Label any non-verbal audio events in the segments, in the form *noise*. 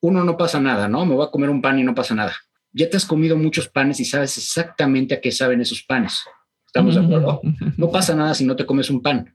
uno no pasa nada, ¿no? Me voy a comer un pan y no pasa nada. Ya te has comido muchos panes y sabes exactamente a qué saben esos panes. ¿Estamos de acuerdo? No pasa nada si no te comes un pan.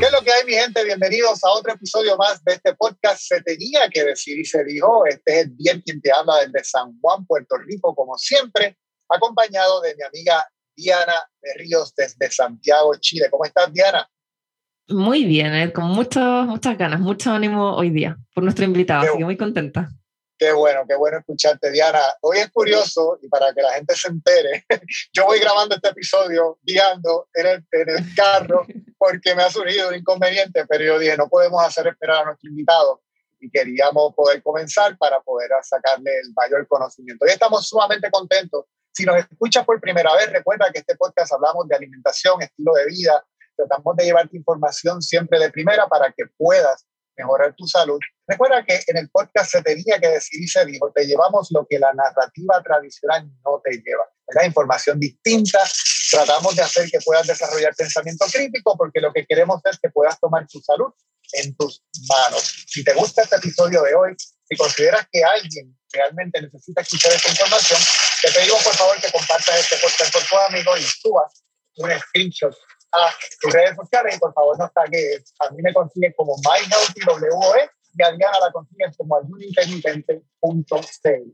¿Qué hay, mi gente? Bienvenidos a otro episodio más de este podcast. Se tenía que decir y se dijo. Este es el bien quien te habla desde San Juan, Puerto Rico, como siempre, acompañado de mi amiga Diana de Ríos desde Santiago, Chile. ¿Cómo estás, Diana? Muy bien, eh, con muchas muchas ganas, mucho ánimo hoy día por nuestro invitado, así que muy contenta. Qué bueno, qué bueno escucharte, Diana. Hoy es curioso y para que la gente se entere, *laughs* yo voy grabando este episodio guiando en el, en el carro *laughs* porque me ha surgido un inconveniente, pero yo dije, no podemos hacer esperar a nuestro invitado y queríamos poder comenzar para poder sacarle el mayor conocimiento. Y estamos sumamente contentos. Si nos escuchas por primera vez, recuerda que este podcast hablamos de alimentación, estilo de vida, tratamos de llevarte información siempre de primera para que puedas mejorar tu salud. Recuerda que en el podcast se tenía que decir y se dijo, te llevamos lo que la narrativa tradicional no te lleva. La Información distinta. Tratamos de hacer que puedas desarrollar pensamiento crítico porque lo que queremos es que puedas tomar tu salud en tus manos. Si te gusta este episodio de hoy, si consideras que alguien realmente necesita escuchar esta información, te pedimos por favor que compartas este podcast con tus amigos y subas un screenshot a tus redes sociales y por favor no que A mí me consigues como MyHealthyWE y a Diana la consigues como ayuninteligente.c.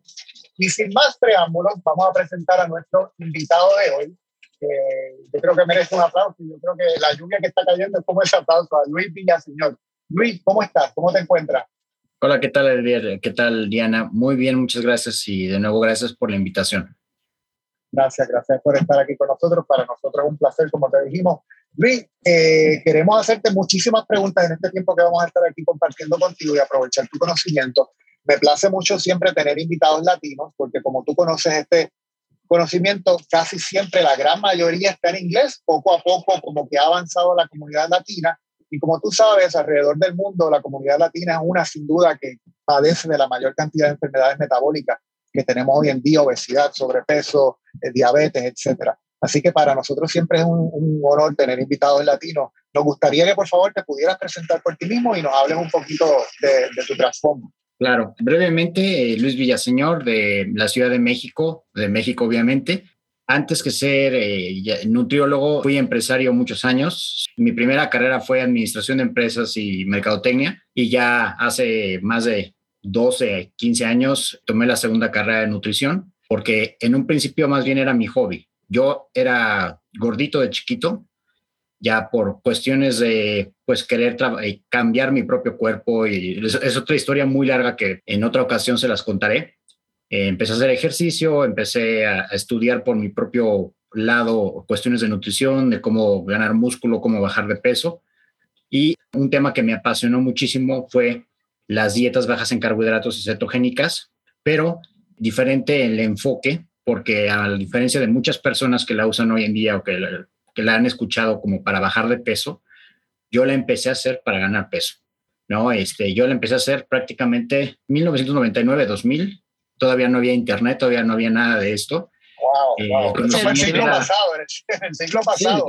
Y sin más preámbulos, vamos a presentar a nuestro invitado de hoy. Que yo creo que merece un aplauso y yo creo que la lluvia que está cayendo es como ese aplauso a Luis Villaseñor. Luis, ¿cómo estás? ¿Cómo te encuentras? Hola, ¿qué tal, Elvier? ¿Qué tal, Diana? Muy bien, muchas gracias y de nuevo gracias por la invitación. Gracias, gracias por estar aquí con nosotros. Para nosotros es un placer, como te dijimos. Luis, eh, queremos hacerte muchísimas preguntas en este tiempo que vamos a estar aquí compartiendo contigo y aprovechar tu conocimiento. Me place mucho siempre tener invitados latinos, porque como tú conoces este conocimiento, casi siempre la gran mayoría está en inglés. Poco a poco, como que ha avanzado la comunidad latina. Y como tú sabes, alrededor del mundo, la comunidad latina es una sin duda que padece de la mayor cantidad de enfermedades metabólicas que tenemos hoy en día, obesidad, sobrepeso, eh, diabetes, etcétera. Así que para nosotros siempre es un, honor tener invitados latinos. Nos gustaría que por favor te pudieras presentar por ti mismo y nos hables un poquito de, tu trasfondo. Claro, brevemente, eh, Luis Villaseñor de la Ciudad de México, de México obviamente. Antes que ser eh, nutriólogo, fui empresario muchos años. Mi primera carrera fue administración de empresas y mercadotecnia y ya hace más de 12, 15 años tomé la segunda carrera de nutrición porque en un principio más bien era mi hobby. Yo era gordito de chiquito, ya por cuestiones de pues querer eh, cambiar mi propio cuerpo y es, otra historia muy larga que en otra ocasión se las contaré. Eh, empecé a hacer ejercicio, empecé a, estudiar por mi propio lado cuestiones de nutrición, de cómo ganar músculo, cómo bajar de peso. Y un tema que me apasionó muchísimo fue las dietas bajas en carbohidratos y cetogénicas, pero diferente el enfoque, porque a diferencia de muchas personas que la usan hoy en día o que la, que la han escuchado como para bajar de peso, yo la empecé a hacer para ganar peso. ¿no? Este, yo la empecé a hacer prácticamente 1999-2000, todavía no había internet, todavía no había nada de esto. Wow, wow. Eso fue el siglo pasado, el siglo pasado.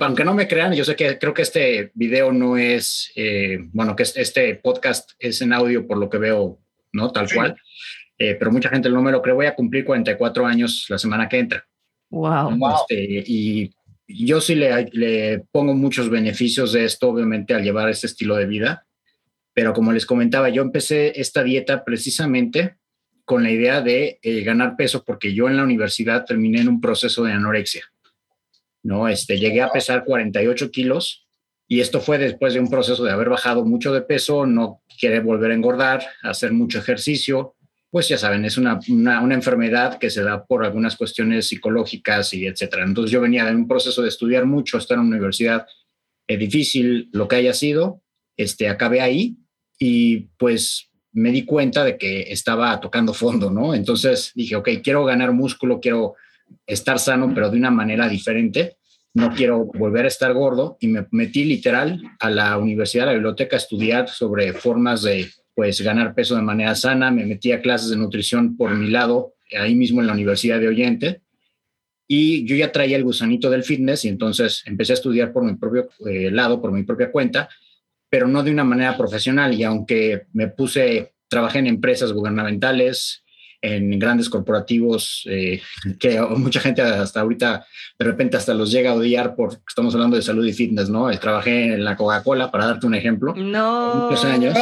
aunque no me crean, yo sé que creo que este video no es, eh, bueno, que este podcast es en audio por lo que veo, ¿no? Tal cual. Eh, pero mucha gente no me lo cree. Voy a cumplir 44 años la semana que entra. Wow. Este, y yo sí le, le pongo muchos beneficios de esto, obviamente, al llevar este estilo de vida. Pero como les comentaba, yo empecé esta dieta precisamente con la idea de eh, ganar peso porque yo en la universidad terminé en un proceso de anorexia. ¿no? Este, llegué a pesar 48 kilos y esto fue después de un proceso de haber bajado mucho de peso, no querer volver a engordar, hacer mucho ejercicio. Pues ya saben, es una, una, enfermedad que se da por algunas cuestiones psicológicas y etcétera. Entonces yo venía de un proceso de estudiar mucho, estar en una universidad es difícil, lo que haya sido, este, acabé ahí y pues me di cuenta de que estaba tocando fondo, ¿no? Entonces dije, ok, quiero ganar músculo, quiero estar sano, pero de una manera diferente. No quiero volver a estar gordo y me metí literal a la universidad, a la biblioteca, a estudiar sobre formas de pues ganar peso de manera sana. Me metí a clases de nutrición por mi lado, ahí mismo en la Universidad de Oyente. Y yo ya traía el gusanito del fitness y entonces empecé a estudiar por mi propio eh, lado, por mi propia cuenta, pero no de una manera profesional. Y aunque me puse, trabajé en empresas gubernamentales, en grandes corporativos eh, que mucha gente hasta ahorita de repente hasta los llega a odiar porque estamos hablando de salud y fitness, ¿no? Trabajé en la Coca-Cola, para darte un ejemplo. No. Muchos años.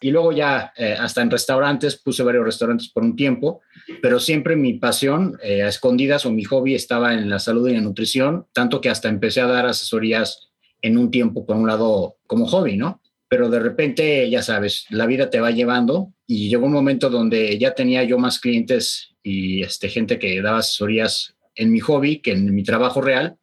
y luego ya eh, hasta en restaurantes, puse varios restaurantes por un tiempo, pero siempre mi pasión eh, a escondidas o mi hobby estaba en la salud y la nutrición, tanto que hasta empecé a dar asesorías en un tiempo, por un lado, como hobby, ¿no? pero de repente, ya sabes, la vida te va llevando y llegó un momento donde ya tenía yo más clientes y este, gente que daba asesorías en mi hobby que en mi trabajo real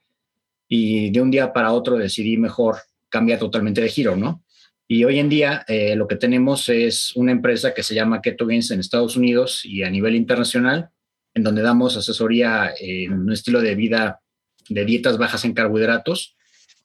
y de un día para otro decidí mejor cambiar totalmente de giro, ¿no? Y hoy en día eh, lo que tenemos es una empresa que se llama Keto Gains en Estados Unidos y a nivel internacional, en donde damos asesoría en un estilo de vida de dietas bajas en carbohidratos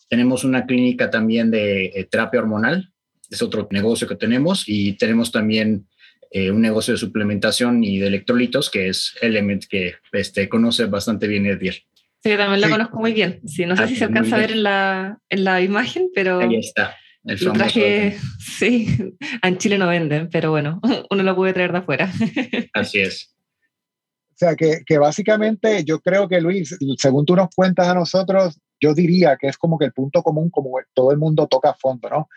tenemos una clínica también de eh, terapia hormonal, es otro negocio que tenemos, y tenemos también eh, un negocio de suplementación y de electrolitos, que es Element, que este, conoce bastante bien Edgar. Sí, también lo conozco muy bien. Sí, no sé ah, si se alcanza a ver en la, en la imagen, pero... Ahí está. El traje, *laughs* sí, en Chile no venden, pero bueno, *laughs* uno lo puede traer de afuera. *laughs* Así es. O sea, que, que, básicamente yo creo que Luis, según tú nos cuentas a nosotros, yo diría que es como que el punto común, como todo el mundo toca a fondo, ¿no?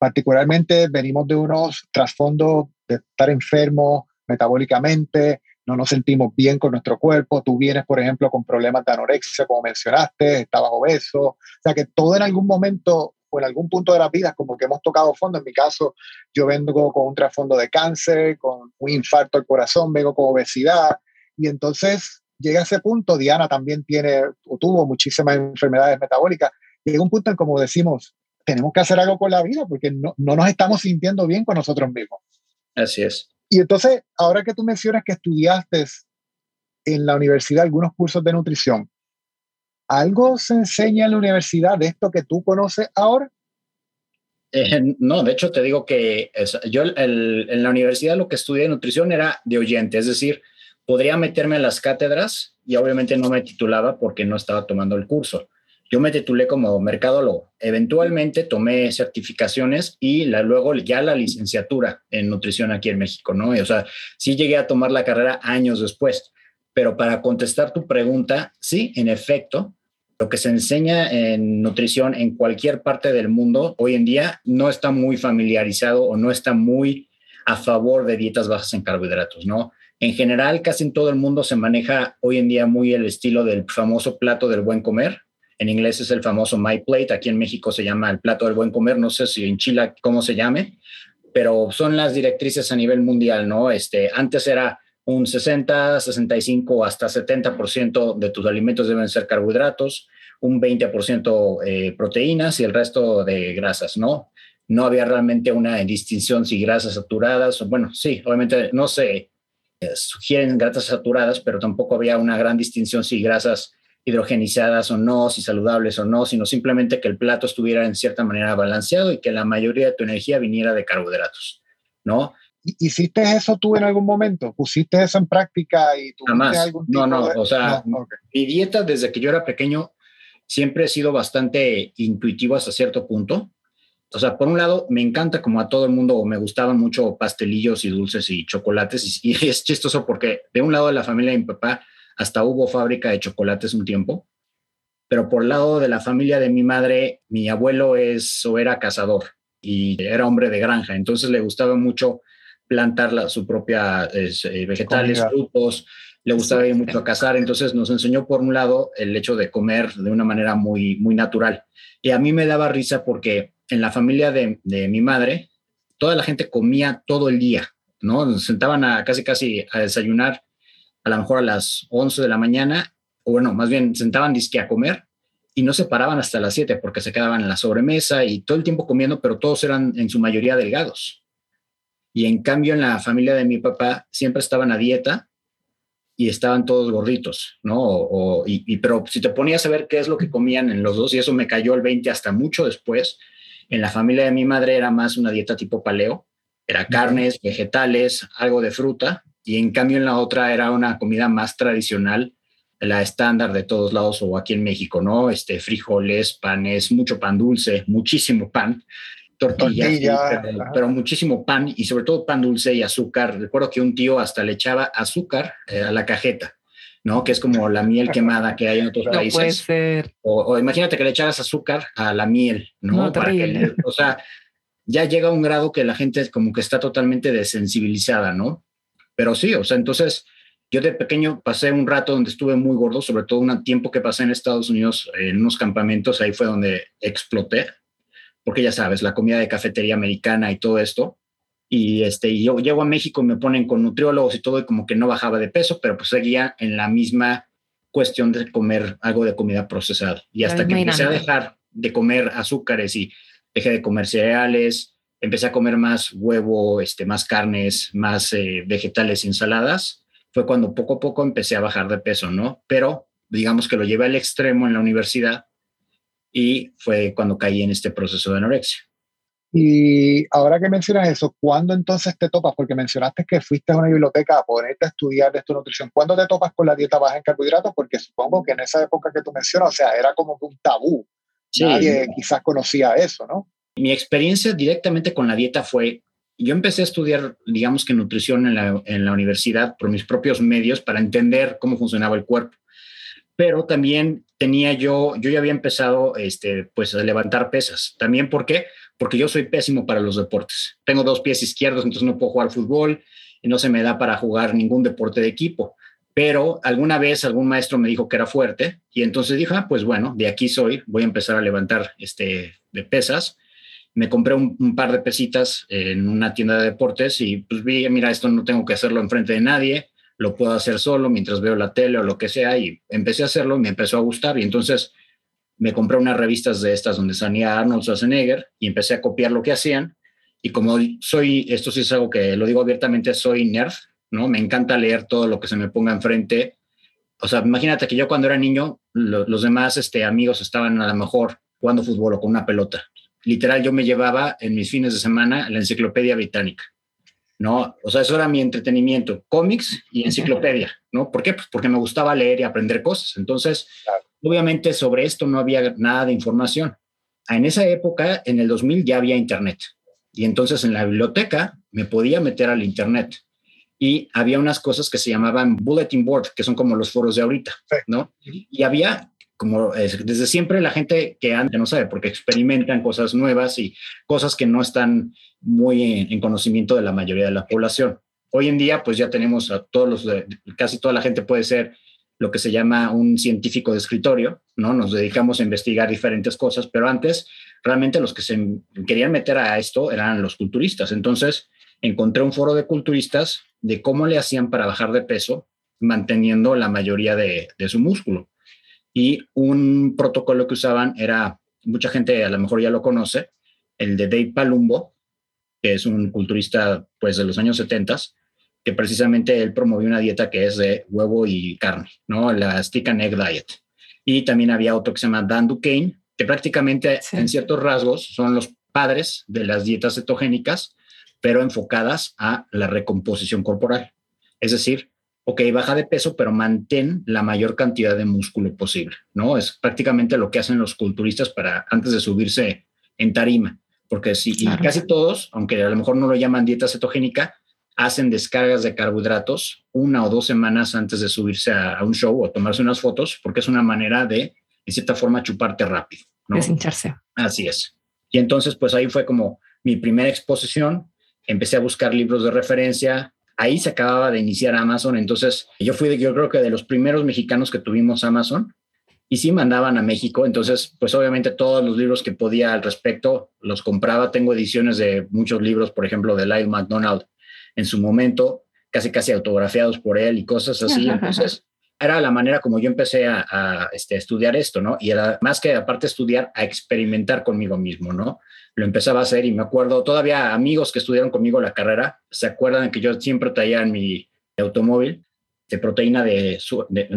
Particularmente venimos de unos trasfondos de estar enfermos metabólicamente, no nos sentimos bien con nuestro cuerpo, tú vienes, por ejemplo, con problemas de anorexia, como mencionaste, estabas obeso, o sea que todo en algún momento o en algún punto de la vida como que hemos tocado fondo. En mi caso, yo vengo con un trasfondo de cáncer, con un infarto al corazón, vengo con obesidad, y entonces llega ese punto, Diana también tiene o tuvo muchísimas enfermedades metabólicas, llega un punto en como decimos, tenemos que hacer algo con la vida porque no, no nos estamos sintiendo bien con nosotros mismos. Así es. Y entonces, ahora que tú mencionas que estudiaste en la universidad algunos cursos de nutrición, ¿algo se enseña en la universidad de esto que tú conoces ahora? Eh, no, de hecho te digo que yo en la universidad lo que estudié de nutrición era de oyente, es decir, podría meterme a las cátedras y obviamente no me titulaba porque no estaba tomando el curso. Yo me titulé como mercadólogo. Eventualmente tomé certificaciones y luego ya la licenciatura en nutrición aquí en México, ¿no? o sea, sí llegué a tomar la carrera años después. Pero para contestar tu pregunta, sí, en efecto, lo que se enseña en nutrición en cualquier parte del mundo hoy en día no está muy familiarizado o no está muy a favor de dietas bajas en carbohidratos, ¿no? En general, casi en todo el mundo se maneja hoy en día muy el estilo del famoso plato del buen comer. En inglés es el famoso My Plate, aquí en México se llama el plato del buen comer, no sé si en Chile cómo se llame, pero son las directrices a nivel mundial, ¿no? Este, antes era un 60, 65 hasta 70% de tus alimentos deben ser carbohidratos, un 20% eh, proteínas y el resto de grasas, ¿no? No había realmente una distinción si grasas saturadas, o bueno, sí, obviamente no sé sugieren grasas saturadas, pero tampoco había una gran distinción si grasas hidrogenizadas o no, si saludables o no, sino simplemente que el plato estuviera en cierta manera balanceado y que la mayoría de tu energía viniera de carbohidratos, ¿no? ¿Hiciste eso tú en algún momento? ¿Pusiste eso en práctica y tuviste algún tipo No, no, o sea, mi dieta desde que yo era pequeño siempre ha sido bastante intuitivo hasta cierto punto. O sea, por un lado, me encanta como a todo el mundo, me gustaban mucho pastelillos y dulces y chocolates. Y, es chistoso porque de un lado de la familia de mi papá hasta hubo fábrica de chocolates un tiempo, pero por el lado de la familia de mi madre, mi abuelo es o era cazador y era hombre de granja, entonces le gustaba mucho plantar su propia eh, vegetales, frutos, le gustaba ir mucho a cazar, entonces nos enseñó por un lado el hecho de comer de una manera muy, muy natural. Y a mí me daba risa porque en la familia de, de mi madre, toda la gente comía todo el día, ¿no? Nos sentaban a casi casi a desayunar a lo mejor a las 11 de la mañana, o bueno, más bien sentaban disque a comer y no se paraban hasta las 7 porque se quedaban en la sobremesa y todo el tiempo comiendo, pero todos eran en su mayoría delgados. Y en cambio en la familia de mi papá siempre estaban a dieta y estaban todos gorditos, ¿no? y, pero si te ponías a ver qué es lo que comían en los dos, y eso me cayó el 20 hasta mucho después, en la familia de mi madre era más una dieta tipo paleo, era carnes, vegetales, algo de fruta, y en cambio en la otra era una comida más tradicional, la estándar de todos lados o aquí en México, ¿no? Este, frijoles, panes, mucho pan dulce, muchísimo pan, tortillas, pero, muchísimo pan y sobre todo pan dulce y azúcar. Recuerdo que un tío hasta le echaba azúcar eh, a la cajeta, ¿no? Que es como la miel *laughs* quemada que hay en otros países. Puede ser. O, imagínate que le echaras azúcar a la miel, ¿no? Para que, o sea, ya llega a un grado que la gente como que está totalmente desensibilizada, ¿no? Pero sí, o sea, entonces yo de pequeño pasé un rato donde estuve muy gordo, sobre todo un tiempo que pasé en Estados Unidos en unos campamentos, ahí fue donde exploté porque ya sabes, la comida de cafetería americana y todo esto. Y este, yo llego a México y me ponen con nutriólogos y todo, y como que no bajaba de peso, pero pues seguía en la misma cuestión de comer algo de comida procesada. Y hasta que empecé a dejar de comer azúcares y dejé de comer cereales, empecé a comer más huevo, este, más carnes, más eh, vegetales ensaladas, fue cuando poco a poco empecé a bajar de peso, ¿no? Pero digamos que lo llevé al extremo en la universidad y fue cuando caí en este proceso de anorexia. Y ahora que mencionas eso, ¿cuándo entonces te topas? Porque mencionaste que fuiste a una biblioteca a ponerte a estudiar de tu nutrición. ¿Cuándo te topas con la dieta baja en carbohidratos? Porque supongo que en esa época que tú mencionas, o sea, era como un tabú. Nadie quizás conocía eso, ¿no? Mi experiencia directamente con la dieta fue, yo empecé a estudiar, digamos que nutrición en la, universidad por mis propios medios para entender cómo funcionaba el cuerpo pero también tenía yo, yo ya había empezado este, pues a levantar pesas. También, ¿por qué? Porque yo soy pésimo para los deportes. Tengo dos pies izquierdos, entonces no puedo jugar fútbol y no se me da para jugar ningún deporte de equipo. Pero alguna vez algún maestro me dijo que era fuerte y entonces dije, ah, pues bueno, de aquí soy, voy a empezar a levantar este, de pesas. Me compré un, par de pesitas en una tienda de deportes y pues vi, mira, esto no tengo que hacerlo enfrente de nadie lo puedo hacer solo mientras veo la tele o lo que sea, y empecé a hacerlo y me empezó a gustar, y entonces me compré unas revistas de estas donde salía Arnold Schwarzenegger y empecé a copiar lo que hacían, y como soy, esto sí es algo que lo digo abiertamente, soy nerd, ¿no? Me encanta leer todo lo que se me ponga enfrente. O sea, imagínate que yo cuando era niño, los demás este, amigos estaban a lo mejor jugando fútbol o con una pelota. Literal, yo me llevaba en mis fines de semana la enciclopedia británica. ¿no? O sea, eso era mi entretenimiento, cómics y enciclopedia, ¿no? ¿Por qué? Pues porque me gustaba leer y aprender cosas. Entonces, obviamente sobre esto no había nada de información. En esa época, en el 2000, ya había Internet. Y entonces en la biblioteca me podía meter al Internet. Y había unas cosas que se llamaban bulletin board, que son como los foros de ahorita, ¿no? Y había como desde siempre la gente que antes no sabe, porque experimentan cosas nuevas y cosas que no están muy en, conocimiento de la mayoría de la población. Hoy en día, pues ya tenemos a todos los, casi toda la gente puede ser lo que se llama un científico de escritorio, ¿no? Nos dedicamos a investigar diferentes cosas, pero antes realmente los que se querían meter a esto eran los culturistas. Entonces, encontré un foro de culturistas de cómo le hacían para bajar de peso manteniendo la mayoría de su músculo. Y un protocolo que usaban era, mucha gente a lo mejor ya lo conoce, el de Dave Palumbo, que es un culturista pues de los años 70, que precisamente él promovió una dieta que es de huevo y carne, ¿no? La Stick and Egg Diet. Y también había otro que se llama Dan Duquesne, que prácticamente en ciertos rasgos son los padres de las dietas cetogénicas, pero enfocadas a la recomposición corporal. Es decir, ok, baja de peso, pero mantén la mayor cantidad de músculo posible, ¿no? Es prácticamente lo que hacen los culturistas para antes de subirse en tarima porque y casi todos, aunque a lo mejor no lo llaman dieta cetogénica, hacen descargas de carbohidratos una o dos semanas antes de subirse a, un show o tomarse unas fotos, porque es una manera de, en cierta forma, chuparte rápido. ¿no? Deshincharse. Así es. Y entonces, pues ahí fue como mi primera exposición. Empecé a buscar libros de referencia. Ahí se acababa de iniciar Amazon. Entonces, yo fui, de, yo creo que de los primeros mexicanos que tuvimos Amazon y sí mandaban a México. Entonces, pues obviamente todos los libros que podía al respecto los compraba. Tengo ediciones de muchos libros, por ejemplo, de Lyle McDonald en su momento, casi casi autografiados por él y cosas así. *laughs* Entonces, era la manera como yo empecé a, este, estudiar esto, ¿no? Y era más que aparte estudiar, a experimentar conmigo mismo, ¿no? Lo empezaba a hacer y me acuerdo, todavía amigos que estudiaron conmigo la carrera, se acuerdan que yo siempre traía en mi automóvil de proteína de,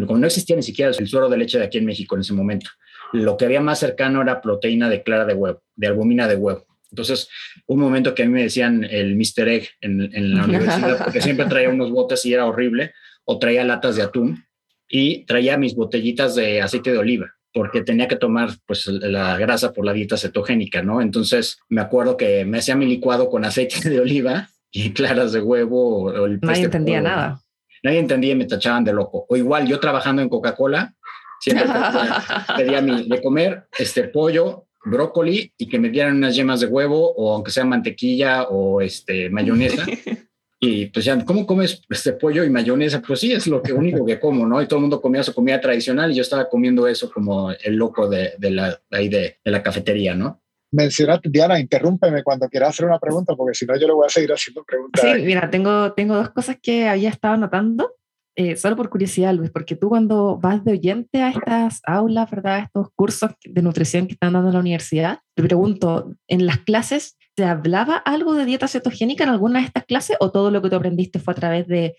como no existía ni siquiera el suero de leche de aquí en México en ese momento. Lo que había más cercano era proteína de clara de huevo, de albumina de huevo. Entonces, un momento que a mí me decían el Mr. Egg en, la *laughs* universidad, porque siempre traía unos botes y era horrible, o traía latas de atún y traía mis botellitas de aceite de oliva porque tenía que tomar pues la grasa por la dieta cetogénica, ¿no? Entonces me acuerdo que me hacía mi licuado con aceite de oliva y claras de huevo. O el Nadie entendía nada. Nadie entendía y me tachaban de loco. O igual yo trabajando en Coca-Cola, siempre *laughs* pedía mi, de comer este pollo brócoli y que me dieran unas yemas de huevo o aunque sea mantequilla o este mayonesa. *laughs* Y pues ya, ¿cómo comes este pollo y mayonesa? Pues sí, es lo que único que como, ¿no? Y todo el mundo comía su comida tradicional y yo estaba comiendo eso como el loco de, de la, ahí de, de la cafetería, ¿no? mencionaste, Diana, interrúmpeme cuando quieras hacer una pregunta, porque si no yo le voy a seguir haciendo preguntas. Sí, mira, tengo, tengo dos cosas que había estado notando. Eh, solo por curiosidad, Luis, porque tú cuando vas de oyente a estas aulas, ¿verdad? Estos cursos de nutrición que están dando en la universidad, te pregunto, en las clases, ¿te hablaba algo de dieta cetogénica en alguna de estas clases o todo lo que tú aprendiste fue a través de,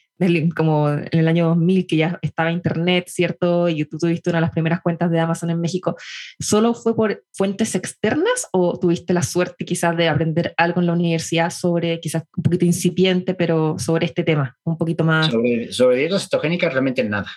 como en el año 2000 que ya estaba internet, ¿cierto? Y tú tuviste una de las primeras cuentas de Amazon en México. ¿Solo fue por fuentes externas o tuviste la suerte quizás de aprender algo en la universidad sobre, quizás un poquito incipiente, pero sobre este tema, un poquito más? Sobre, sobre dieta cetogénica realmente nada.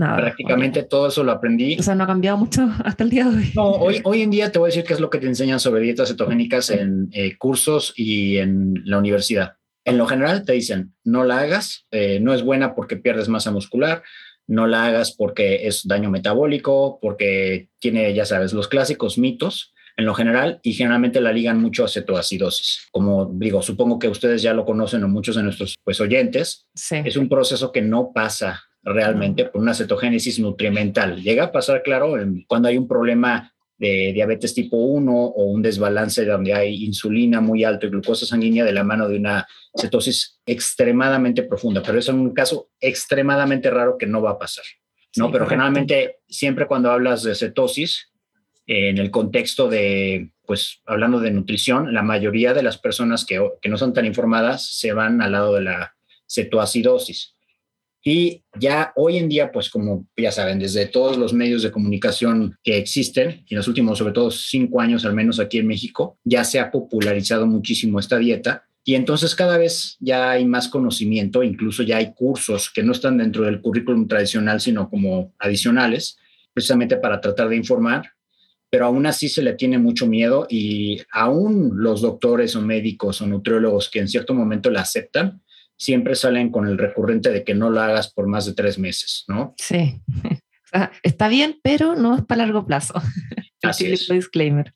Nada, Prácticamente todo eso lo aprendí. O sea, no ha cambiado mucho *laughs* hasta el día de hoy. No, hoy, hoy en día te voy a decir qué es lo que te enseñan sobre dietas cetogénicas en eh, cursos y en la universidad. En lo general te dicen, no la hagas, eh, no es buena porque pierdes masa muscular, no la hagas porque es daño metabólico, porque tiene, ya sabes, los clásicos mitos en lo general y generalmente la ligan mucho a cetoacidosis. Como digo, supongo que ustedes ya lo conocen o muchos de nuestros pues, oyentes, es un proceso que no pasa realmente por una cetogénesis nutrimental. Llega a pasar, claro, cuando hay un problema de diabetes tipo 1 o un desbalance donde hay insulina muy alto y glucosa sanguínea de la mano de una cetosis extremadamente profunda, pero es un caso extremadamente raro que no va a pasar. ¿no? pero generalmente siempre cuando hablas de cetosis, en el contexto de, pues hablando de nutrición, la mayoría de las personas que, que no son tan informadas se van al lado de la cetoacidosis. Y ya hoy en día, pues como ya saben, desde todos los medios de comunicación que existen, en los últimos, sobre todo cinco años al menos aquí en México, ya se ha popularizado muchísimo esta dieta. Y entonces cada vez ya hay más conocimiento, incluso ya hay cursos que no están dentro del currículum tradicional, sino como adicionales, precisamente para tratar de informar, pero aún así se le tiene mucho miedo y aún los doctores o médicos o nutriólogos que en cierto momento la aceptan, siempre salen con el recurrente de que no lo hagas por más de tres meses, ¿no? Sí. *laughs* está bien, pero no es para largo plazo. Así es. disclaimer.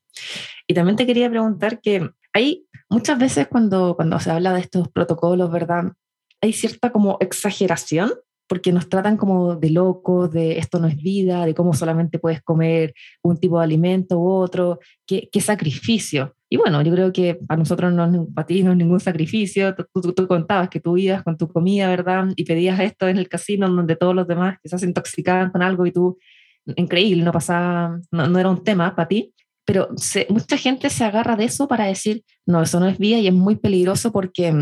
Y también te quería preguntar que hay muchas veces cuando, cuando se habla de estos protocolos, ¿verdad? Hay cierta como exageración porque nos tratan como de locos, de esto no es vida, de cómo solamente puedes comer un tipo de alimento u otro, qué, qué sacrificio. Y bueno, yo creo que para nosotros, no, para ti no es ningún sacrificio. Tú, tú, contabas que tú ibas con tu comida, ¿verdad? Y pedías esto en el casino donde todos los demás quizás se intoxicaban con algo y tú, increíble, no pasaba, no, no era un tema para ti. Pero mucha gente se agarra de eso para decir, no, eso no es vida y es muy peligroso porque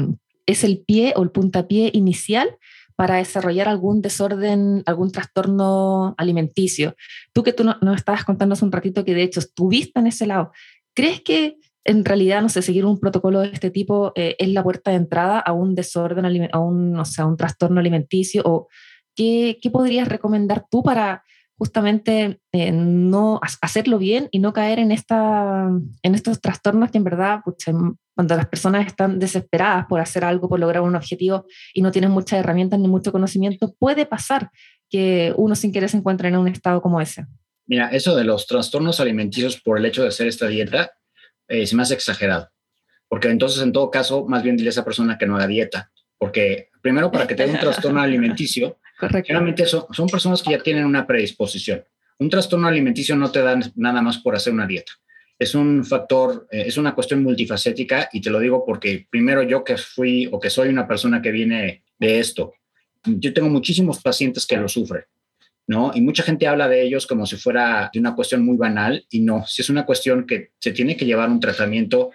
es el pie o el puntapié inicial para desarrollar algún desorden, algún trastorno alimenticio. Tú que tú nos no estabas contando hace un ratito que de hecho estuviste en ese lado, ¿crees que en realidad, no sé, seguir un protocolo de este tipo eh, es la puerta de entrada a un desorden, a un, o sea, un trastorno alimenticio? ¿O qué, qué podrías recomendar tú para justamente eh, no hacerlo bien y no caer en, esta, en estos trastornos que en verdad cuando las personas están desesperadas por hacer algo, por lograr un objetivo y no tienen muchas herramientas ni mucho conocimiento, puede pasar que uno sin querer se encuentre en un estado como ese. Mira, eso de los trastornos alimenticios por el hecho de hacer esta dieta eh, se me hace exagerado, porque entonces en todo caso, más bien dile a esa persona que no haga dieta, porque primero para que tenga un trastorno *laughs* alimenticio, generalmente son, son personas que ya tienen una predisposición. Un trastorno alimenticio no te da nada más por hacer una dieta. Es un factor, eh, es una cuestión multifacética y te lo digo porque primero yo que fui o que soy una persona que viene de esto, yo tengo muchísimos pacientes que lo sufren, ¿no? Y mucha gente habla de ellos como si fuera de una cuestión muy banal y no, si es una cuestión que se tiene que llevar un tratamiento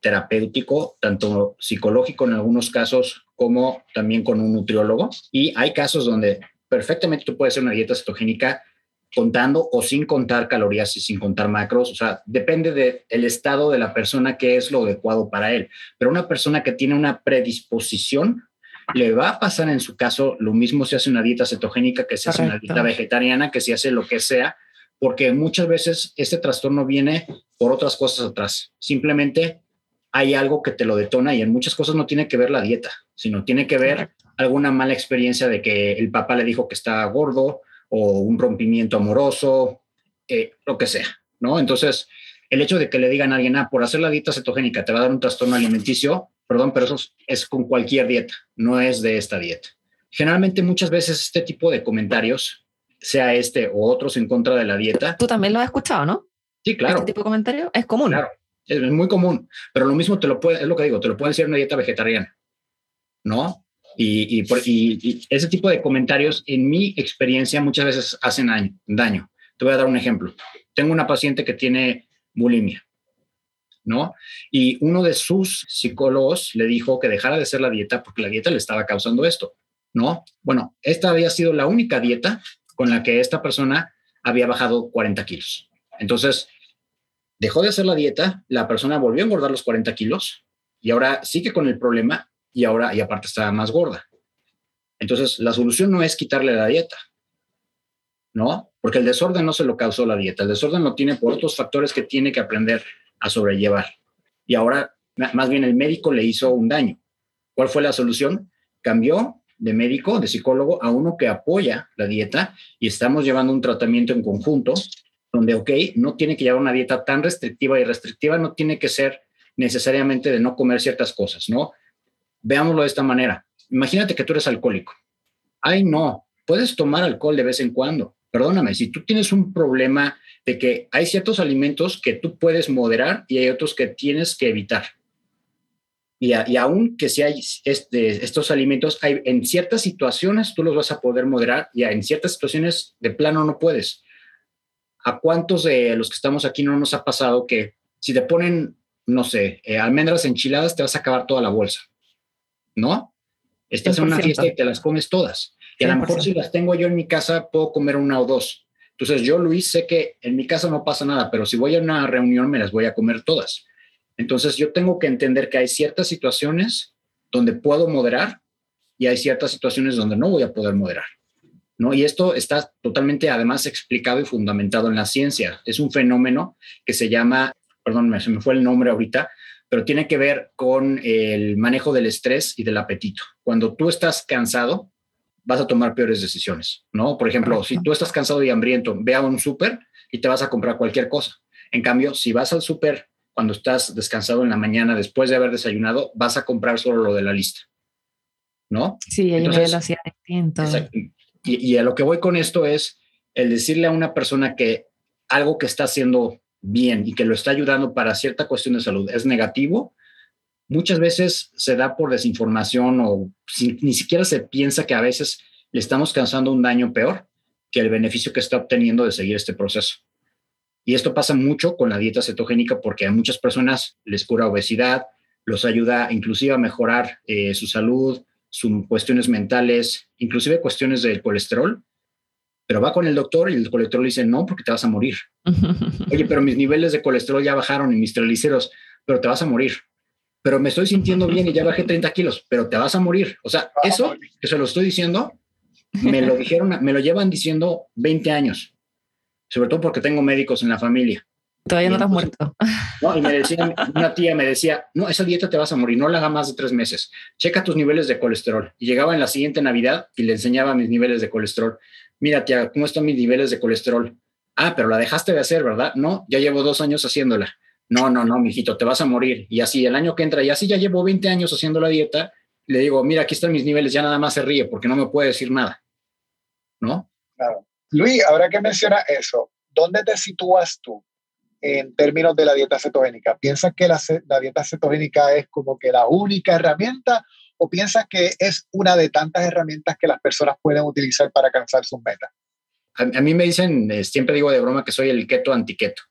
terapéutico, tanto psicológico en algunos casos como también con un nutriólogo. Y hay casos donde perfectamente tú puedes hacer una dieta cetogénica contando o sin contar calorías y sin contar macros. O sea, depende del estado de la persona que es lo adecuado para él. Pero una persona que tiene una predisposición, le va a pasar en su caso lo mismo si hace una dieta cetogénica que si hace una dieta vegetariana, que si hace lo que sea, porque muchas veces este trastorno viene por otras cosas atrás. Simplemente hay algo que te lo detona y en muchas cosas no tiene que ver la dieta, sino tiene que ver alguna mala experiencia de que el papá le dijo que está gordo o un rompimiento amoroso, eh, lo que sea, ¿no? Entonces, el hecho de que le digan a alguien, ah, por hacer la dieta cetogénica te va a dar un trastorno alimenticio, perdón, pero eso es con cualquier dieta, no es de esta dieta. Generalmente muchas veces este tipo de comentarios, sea este o otros en contra de la dieta. Tú también lo has escuchado, ¿no? Sí, claro. Este tipo de comentario es común. Claro, es muy común, pero lo mismo te lo puede, es lo que digo, te lo pueden decir una dieta vegetariana, ¿no? Y, ese tipo de comentarios, en mi experiencia, muchas veces hacen daño. Te voy a dar un ejemplo. Tengo una paciente que tiene bulimia, ¿no? Y uno de sus psicólogos le dijo que dejara de hacer la dieta porque la dieta le estaba causando esto, ¿no? Bueno, esta había sido la única dieta con la que esta persona había bajado 40 kilos. Entonces, dejó de hacer la dieta, la persona volvió a engordar los 40 kilos y ahora sigue con el problema y ahora, y aparte está más gorda. Entonces, la solución no es quitarle la dieta, ¿no? Porque el desorden no se lo causó la dieta, el desorden lo tiene por otros factores que tiene que aprender a sobrellevar. Y ahora, más bien, el médico le hizo un daño. ¿Cuál fue la solución? Cambió de médico, de psicólogo, a uno que apoya la dieta y estamos llevando un tratamiento en conjunto donde, ok, no tiene que llevar una dieta tan restrictiva y restrictiva no tiene que ser necesariamente de no comer ciertas cosas, ¿no? Veámoslo de esta manera. Imagínate que tú eres alcohólico. Ay, no, puedes tomar alcohol de vez en cuando. Perdóname, si tú tienes un problema de que hay ciertos alimentos que tú puedes moderar y hay otros que tienes que evitar. Y, y aún que si hay este, estos alimentos, hay, en ciertas situaciones tú los vas a poder moderar y en ciertas situaciones de plano no puedes. ¿A cuántos de los que estamos aquí no nos ha pasado que si te ponen, no sé, eh, almendras enchiladas, te vas a acabar toda la bolsa? ¿no? Estás en una fiesta y te las comes todas. Y a lo mejor si las tengo yo en mi casa, puedo comer una o dos. Entonces yo, Luis, sé que en mi casa no pasa nada, pero si voy a una reunión me las voy a comer todas. Entonces yo tengo que entender que hay ciertas situaciones donde puedo moderar y hay ciertas situaciones donde no voy a poder moderar. ¿no? Y esto está totalmente además explicado y fundamentado en la ciencia. Es un fenómeno que se llama, perdón, se me fue el nombre ahorita, pero tiene que ver con el manejo del estrés y del apetito. Cuando tú estás cansado, vas a tomar peores decisiones, ¿no? Por ejemplo, si tú estás cansado y hambriento, ve a un súper y te vas a comprar cualquier cosa. En cambio, si vas al súper cuando estás descansado en la mañana después de haber desayunado, vas a comprar solo lo de la lista, ¿no? Sí, me lo hacía distinto. Y, y a lo que voy con esto es el decirle a una persona que algo que está haciendo bien y que lo está ayudando para cierta cuestión de salud es negativo, muchas veces se da por desinformación o ni siquiera se piensa que a veces le estamos causando un daño peor que el beneficio que está obteniendo de seguir este proceso. Y esto pasa mucho con la dieta cetogénica porque a muchas personas les cura obesidad, los ayuda inclusive a mejorar eh, su salud, sus cuestiones mentales, inclusive cuestiones del colesterol, pero va con el doctor y el colesterol dice, no, porque te vas a morir. *laughs* Oye, pero mis niveles de colesterol ya bajaron y mis triglicéridos, pero te vas a morir. Pero me estoy sintiendo bien y ya bajé 30 kilos, pero te vas a morir. O sea, eso que se lo estoy diciendo, me lo dijeron, me lo llevan diciendo 20 años, sobre todo porque tengo médicos en la familia. Todavía no te has muerto. No, y me decía, una tía me decía, no, esa dieta te vas a morir, no la haga más de tres meses. Checa tus niveles de colesterol. Y llegaba en la siguiente Navidad y le enseñaba mis niveles de colesterol. Mira, tía, ¿cómo están mis niveles de colesterol? Ah, pero la dejaste de hacer, ¿verdad? No, ya llevo dos años haciéndola. No, no, no, mijito, te vas a morir. Y así el año que entra, y así ya llevo 20 años haciendo la dieta, le digo, mira, aquí están mis niveles, ya nada más se ríe porque no me puede decir nada. ¿No? Claro. Luis, ahora que menciona eso, ¿dónde te sitúas tú en términos de la dieta cetogénica? ¿Piensas que la, la, dieta cetogénica es como que la única herramienta o piensas que es una de tantas herramientas que las personas pueden utilizar para alcanzar sus metas? A, a mí me dicen, eh, siempre digo de broma que soy el keto antiqueto.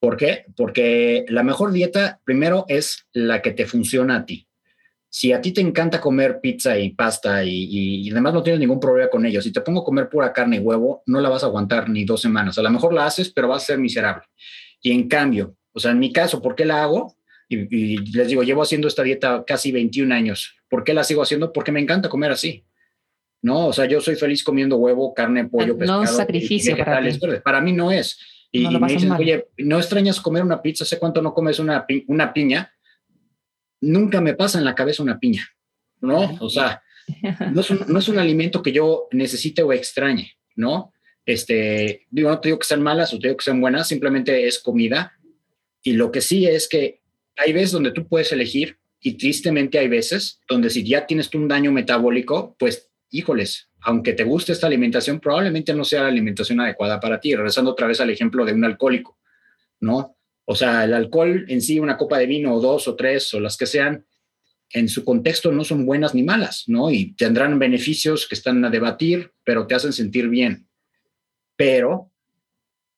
¿Por qué? Porque la mejor dieta, primero, es la que te funciona a ti si a ti te encanta comer pizza y pasta y, además no tienes ningún problema con ello, si te pongo a comer pura carne y huevo, no la vas a aguantar ni dos semanas. A lo mejor la haces, pero vas a ser miserable. Y en cambio, o sea, en mi caso, ¿por qué la hago? Y, les digo, llevo haciendo esta dieta casi 21 años. ¿Por qué la sigo haciendo? Porque me encanta comer así. No, o sea, yo soy feliz comiendo huevo, carne, pollo, pescado. No es sacrificio para ti. Para mí no es. Y, me dicen, oye, ¿no extrañas comer una pizza? ¿Sé cuánto no comes una, una piña? nunca me pasa en la cabeza una piña, ¿no? O sea, *laughs* no es un, alimento que yo necesite o extrañe, ¿no? Este, digo, no te digo que sean malas o te digo que sean buenas, simplemente es comida. Y lo que sí es que hay veces donde tú puedes elegir y tristemente hay veces donde si ya tienes tú un daño metabólico, pues híjoles, aunque te guste esta alimentación, probablemente no sea la alimentación adecuada para ti. Regresando otra vez al ejemplo de un alcohólico, ¿no? O sea, el alcohol en sí, una copa de vino o dos o tres o las que sean, en su contexto no son buenas ni malas, ¿no? Y tendrán beneficios que están a debatir, pero te hacen sentir bien. Pero,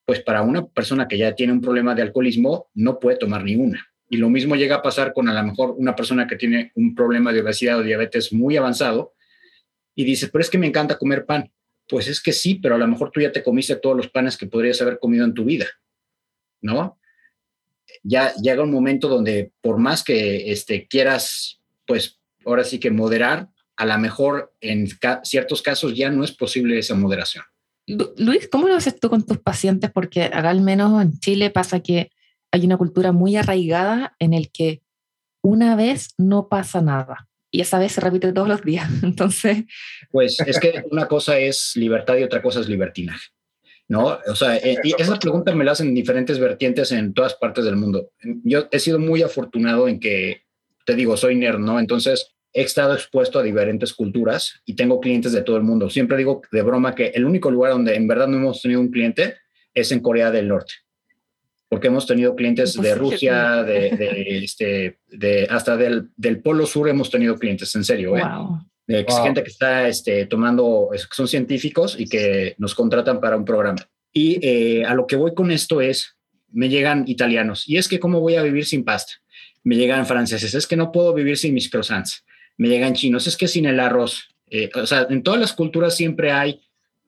pues para una persona que ya tiene un problema de alcoholismo, no puede tomar ni una. Y lo mismo llega a pasar con a lo mejor una persona que tiene un problema de obesidad o diabetes muy avanzado y dice, pero es que me encanta comer pan. Pues es que sí, pero a lo mejor tú ya te comiste todos los panes que podrías haber comido en tu vida, ¿no? ya llega un momento donde por más que este, quieras, pues ahora sí que moderar, a lo mejor en ciertos casos ya no es posible esa moderación. Luis, ¿cómo lo haces tú con tus pacientes? Porque al menos en Chile pasa que hay una cultura muy arraigada en el que una vez no pasa nada y esa vez se repite todos los días. *laughs* Entonces... Pues es que una cosa es libertad y otra cosa es libertinaje. ¿no? O sea, eh, y esa pregunta me la hacen en diferentes vertientes en todas partes del mundo. Yo he sido muy afortunado en que, te digo, soy nerd, ¿no? Entonces he estado expuesto a diferentes culturas y tengo clientes de todo el mundo. Siempre digo de broma que el único lugar donde en verdad no hemos tenido un cliente es en Corea del Norte. Porque hemos tenido clientes de Rusia, de, *laughs* este, de hasta del, del, Polo Sur hemos tenido clientes, en serio. ¿eh? de gente que está este, tomando, son científicos y que nos contratan para un programa. Y eh, a lo que voy con esto es, me llegan italianos, y es que cómo voy a vivir sin pasta. Me llegan franceses, es que no puedo vivir sin mis croissants. Me llegan chinos, es que sin el arroz. Eh, o sea, en todas las culturas siempre hay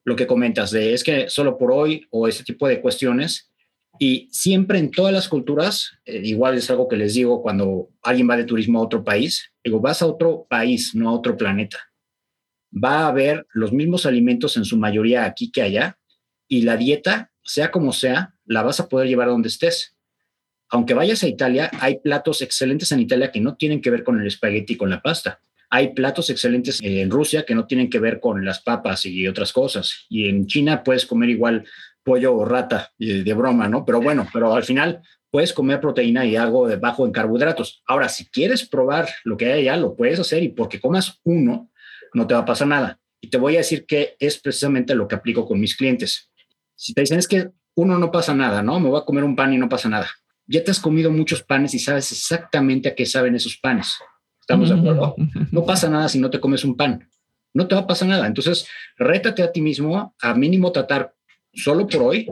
lo que comentas de es que solo por hoy o ese tipo de cuestiones y siempre en todas las culturas, eh, igual es algo que les digo cuando alguien va de turismo a otro país, digo, vas a otro país, no a otro planeta. Va a haber los mismos alimentos en su mayoría aquí que allá y la dieta, sea como sea, la vas a poder llevar donde estés. Aunque vayas a Italia, hay platos excelentes en Italia que no tienen que ver con el espagueti y con la pasta. Hay platos excelentes en Rusia que no tienen que ver con las papas y otras cosas. Y en China puedes comer igual pollo o rata de broma, ¿no? Pero bueno, pero al final puedes comer proteína y algo de bajo en carbohidratos. Ahora, si quieres probar lo que hay allá, lo puedes hacer y porque comas uno, no te va a pasar nada. Y te voy a decir que es precisamente lo que aplico con mis clientes. Si te dicen es que uno no pasa nada, ¿no? Me voy a comer un pan y no pasa nada. Ya te has comido muchos panes y sabes exactamente a qué saben esos panes. ¿Estamos de acuerdo? No pasa nada si no te comes un pan. No te va a pasar nada. Entonces, rétate a ti mismo a mínimo tratar solo por hoy,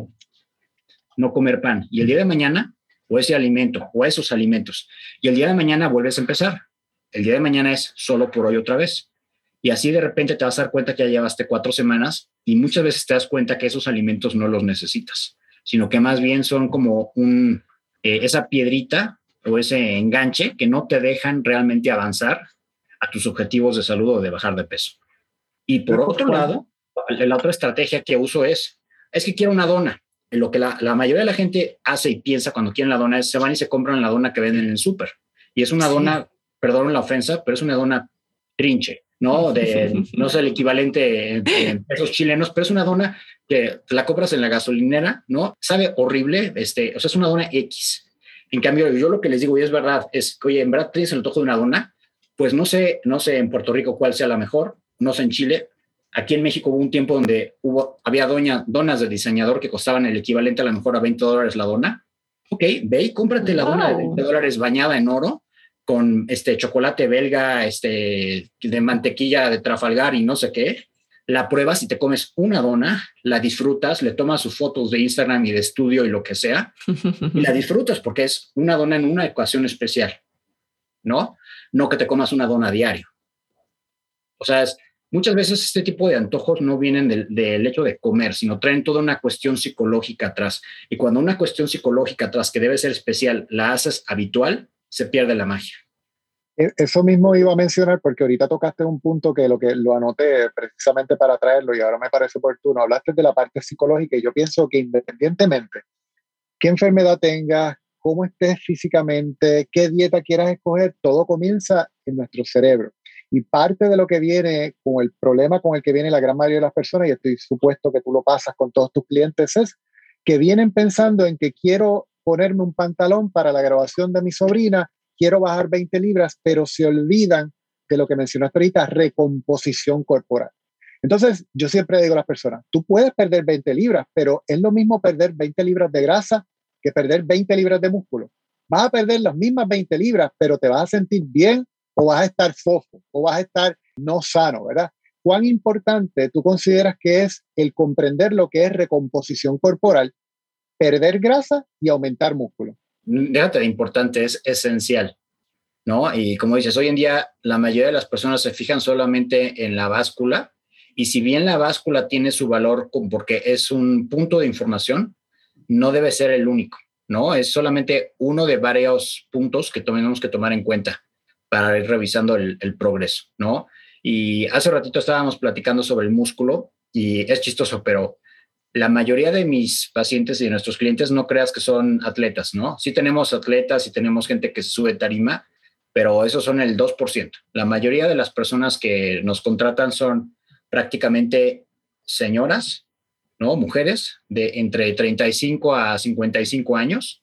no comer pan. Y el día de mañana, o ese alimento, o esos alimentos. Y el día de mañana vuelves a empezar. El día de mañana es solo por hoy otra vez. Y así de repente te vas a dar cuenta que ya llevaste cuatro semanas y muchas veces te das cuenta que esos alimentos no los necesitas, sino que más bien son como un, eh, esa piedrita o ese enganche que no te dejan realmente avanzar a tus objetivos de salud o de bajar de peso. Y por otro lado, la otra estrategia que uso es es que quiero una dona. Lo que la, la, mayoría de la gente hace y piensa cuando quieren la dona es se van y se compran la dona que venden en el súper. Y es una dona, perdón la ofensa, pero es una dona trinche, ¿no? De, *laughs* no sé el equivalente en, pesos chilenos, pero es una dona que la compras en la gasolinera, ¿no? Sabe horrible, este, o sea, es una dona X. En cambio, yo lo que les digo, y es verdad, es que, oye, en verdad tienes el antojo de una dona, pues no sé, no sé en Puerto Rico cuál sea la mejor, no sé en Chile, Aquí en México hubo un tiempo donde hubo, había doña, donas de diseñador que costaban el equivalente a lo mejor a 20 dólares la dona. Ok, ve y cómprate la dona de 20 dólares bañada en oro con este chocolate belga, este de mantequilla de Trafalgar y no sé qué. La pruebas y te comes una dona, la disfrutas, le tomas sus fotos de Instagram y de estudio y lo que sea, y la *laughs* disfrutas porque es una dona en una ecuación especial, ¿no? No que te comas una dona diario. O sea, es, Muchas veces este tipo de antojos no vienen del, hecho de comer, sino traen toda una cuestión psicológica atrás. Y cuando una cuestión psicológica atrás, que debe ser especial, la haces habitual, se pierde la magia. E, eso mismo iba a mencionar porque ahorita tocaste un punto que lo que lo anoté precisamente para traerlo y ahora me parece oportuno. Hablaste de la parte psicológica y yo pienso que independientemente qué enfermedad tengas, cómo estés físicamente, qué dieta quieras escoger, todo comienza en nuestro cerebro. Y parte de lo que viene con el problema con el que viene la gran mayoría de las personas, y estoy supuesto que tú lo pasas con todos tus clientes, es que vienen pensando en que quiero ponerme un pantalón para la grabación de mi sobrina, quiero bajar 20 libras, pero se olvidan de lo que mencionaste ahorita, recomposición corporal. Entonces, yo siempre digo a las personas, tú puedes perder 20 libras, pero es lo mismo perder 20 libras de grasa que perder 20 libras de músculo. Vas a perder las mismas 20 libras, pero te vas a sentir bien o vas a estar fofo, o vas a estar no sano, ¿verdad? ¿Cuán importante tú consideras que es el comprender lo que es recomposición corporal, perder grasa y aumentar músculo? Déjate importante, es esencial, ¿no? Y como dices, hoy en día la mayoría de las personas se fijan solamente en la báscula y si bien la báscula tiene su valor porque es un punto de información, no debe ser el único, ¿no? Es solamente uno de varios puntos que tenemos que tomar en cuenta para ir revisando el, progreso, ¿no? Y hace ratito estábamos platicando sobre el músculo y es chistoso, pero la mayoría de mis pacientes y de nuestros clientes no creas que son atletas, ¿no? Sí tenemos atletas y tenemos gente que sube tarima, pero esos son el 2%. La mayoría de las personas que nos contratan son prácticamente señoras, ¿no? Mujeres de entre 35 a 55 años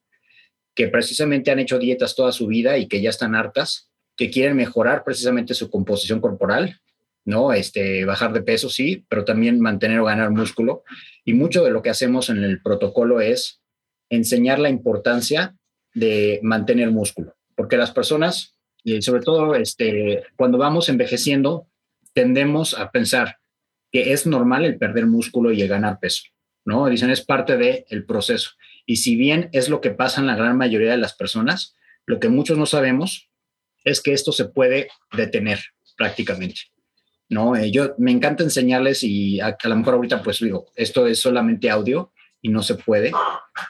que precisamente han hecho dietas toda su vida y que ya están hartas que quieren mejorar precisamente su composición corporal, ¿no? Este, bajar de peso, sí, pero también mantener o ganar músculo. Y mucho de lo que hacemos en el protocolo es enseñar la importancia de mantener músculo, porque las personas, y sobre todo este, cuando vamos envejeciendo, tendemos a pensar que es normal el perder músculo y el ganar peso, ¿no? Dicen es parte del el proceso. Y si bien es lo que pasa en la gran mayoría de las personas, lo que muchos no sabemos es que esto se puede detener prácticamente. ¿no? Eh, yo me encanta enseñarles y a, lo mejor ahorita pues digo, esto es solamente audio y no se puede,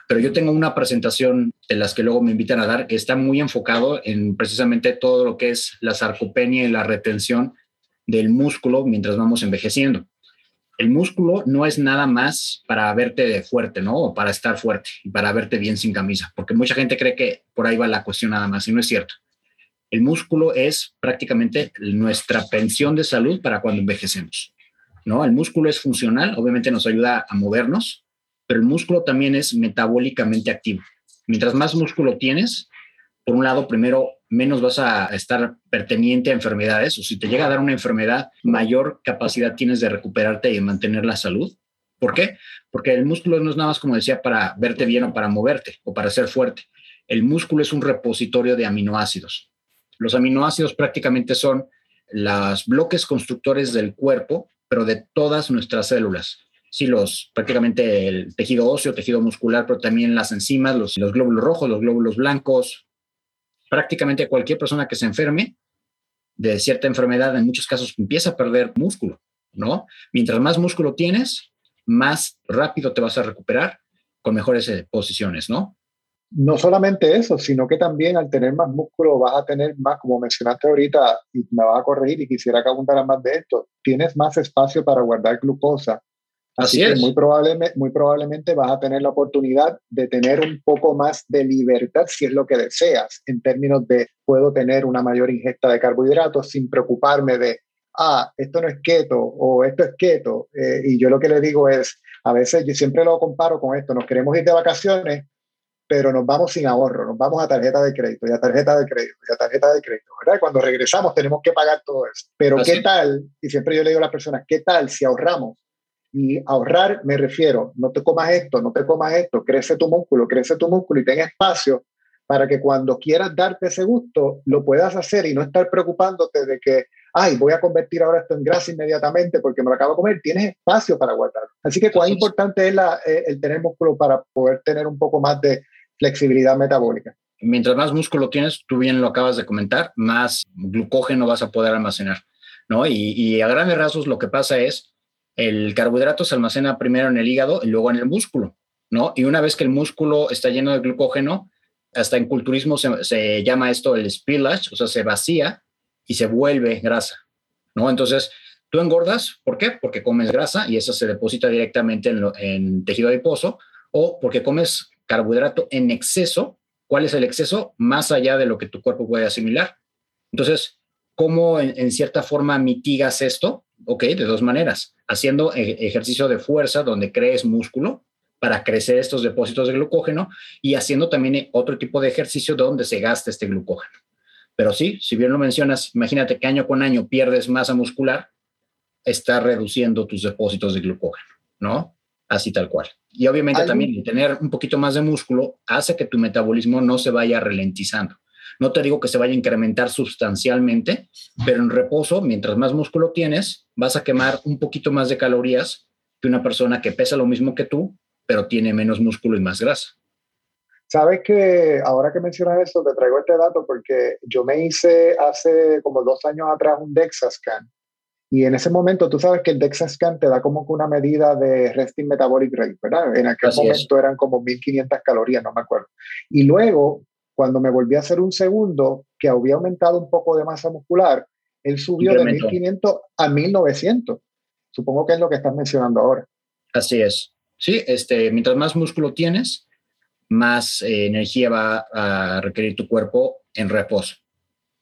pero yo tengo una presentación de las que luego me invitan a dar que está muy enfocado en precisamente todo lo que es la sarcopenia y la retención del músculo mientras vamos envejeciendo. El músculo no es nada más para verte fuerte, ¿no? O para estar fuerte y para verte bien sin camisa, porque mucha gente cree que por ahí va la cuestión nada más y no es cierto. El músculo es prácticamente nuestra pensión de salud para cuando envejecemos. ¿no? El músculo es funcional, obviamente nos ayuda a movernos, pero el músculo también es metabólicamente activo. Mientras más músculo tienes, por un lado, primero, menos vas a estar perteniente a enfermedades, o si te llega a dar una enfermedad, mayor capacidad tienes de recuperarte y de mantener la salud. ¿Por qué? Porque el músculo no es nada más, como decía, para verte bien o para moverte o para ser fuerte. El músculo es un repositorio de aminoácidos. Los aminoácidos prácticamente son los bloques constructores del cuerpo, pero de todas nuestras células. Sí, los, prácticamente el tejido óseo, tejido muscular, pero también las enzimas, los, los glóbulos rojos, los glóbulos blancos. Prácticamente cualquier persona que se enferme de cierta enfermedad, en muchos casos empieza a perder músculo, ¿no? Mientras más músculo tienes, más rápido te vas a recuperar con mejores eh, posiciones, ¿no? No solamente eso, sino que también al tener más músculo vas a tener más, como mencionaste ahorita, y me vas a corregir y quisiera que abundara más de esto, tienes más espacio para guardar glucosa Así, es. muy, probablemente, muy probablemente vas a tener la oportunidad de tener un poco más de libertad si es lo que deseas, en términos de puedo tener una mayor ingesta de carbohidratos sin preocuparme de, ah, esto no es keto o esto es keto. Eh, y yo lo que le digo es, a veces yo siempre lo comparo con esto, nos queremos ir de vacaciones, pero nos vamos sin ahorro, nos vamos a tarjeta de crédito y a tarjeta de crédito y a tarjeta de crédito, ¿verdad? cuando regresamos tenemos que pagar todo eso. Pero ¿qué tal? Y siempre yo le digo a las personas, ¿qué tal si ahorramos y ahorrar me refiero, no te comas esto, no te comas esto, crece tu músculo, crece tu músculo y ten espacio para que cuando quieras darte ese gusto lo puedas hacer y no estar preocupándote de que, ay, voy a convertir ahora esto en grasa inmediatamente porque me lo acabo de comer. Tienes espacio para guardarlo. Así que cuán importante es la, eh, el tener músculo para poder tener un poco más de flexibilidad metabólica. Mientras más músculo tienes, tú bien lo acabas de comentar, más glucógeno vas a poder almacenar, ¿no? Y, a grandes rasgos lo que pasa es el carbohidrato se almacena primero en el hígado y luego en el músculo, ¿no? Y una vez que el músculo está lleno de glucógeno, hasta en culturismo se, llama esto el spillage, o sea, se vacía y se vuelve grasa, ¿no? Entonces, tú engordas, ¿por qué? Porque comes grasa y eso se deposita directamente en, en tejido adiposo, o porque comes carbohidrato en exceso. ¿Cuál es el exceso? Más allá de lo que tu cuerpo puede asimilar. Entonces, ¿cómo en cierta forma mitigas esto? Ok, de dos maneras. Haciendo e-, ejercicio de fuerza donde crees músculo para crecer estos depósitos de glucógeno y haciendo también otro tipo de ejercicio donde se gasta este glucógeno. Pero sí, si bien lo mencionas, imagínate que año con año pierdes masa muscular, está reduciendo tus depósitos de glucógeno, ¿no? Así tal cual. Y obviamente también tener un poquito más de músculo hace que tu metabolismo no se vaya ralentizando. No te digo que se vaya a incrementar sustancialmente, pero en reposo, mientras más músculo tienes, vas a quemar un poquito más de calorías que una persona que pesa lo mismo que tú, pero tiene menos músculo y más grasa. Sabes que ahora que mencionas eso, te traigo este dato porque yo me hice hace como dos años atrás un DEXA scan. Y en ese momento, tú sabes que el DEXA scan te da como una medida de resting metabolic rate, ¿verdad? En aquel momento eran como 1500 calorías, no me acuerdo. Y luego cuando me volví a hacer un segundo, que había aumentado un poco de masa muscular, él subió de 1500 a 1900. Supongo que es lo que estás mencionando ahora. Así es. Sí, este, mientras más músculo tienes, más eh, energía va a requerir tu cuerpo en reposo.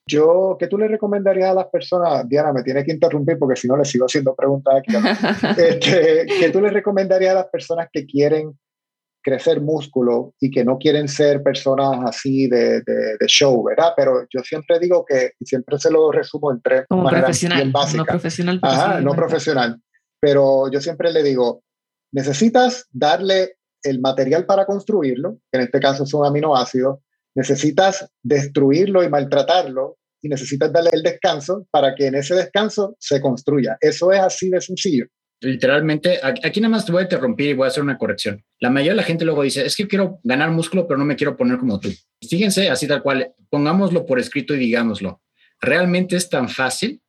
Yo, ¿qué tú le recomendarías a las personas? Diana, me tiene que interrumpir porque si no le sigo haciendo preguntas aquí. *laughs* este, ¿Qué tú le recomendarías a las personas que quieren crecer músculo y que no quieren ser personas así de, de, show, ¿verdad? Pero yo siempre digo que, y siempre se lo resumo en tres Como profesional, No profesional. Ajá, no profesional. Pero yo siempre le digo, necesitas darle el material para construirlo, que en este caso son aminoácidos, necesitas destruirlo y maltratarlo, y necesitas darle el descanso para que en ese descanso se construya. Eso es así de sencillo literalmente, aquí nada más te voy a interrumpir y voy a hacer una corrección. La mayoría de la gente luego dice, es que quiero ganar músculo, pero no me quiero poner como tú. Fíjense, así tal cual, pongámoslo por escrito y digámoslo. Realmente es tan fácil.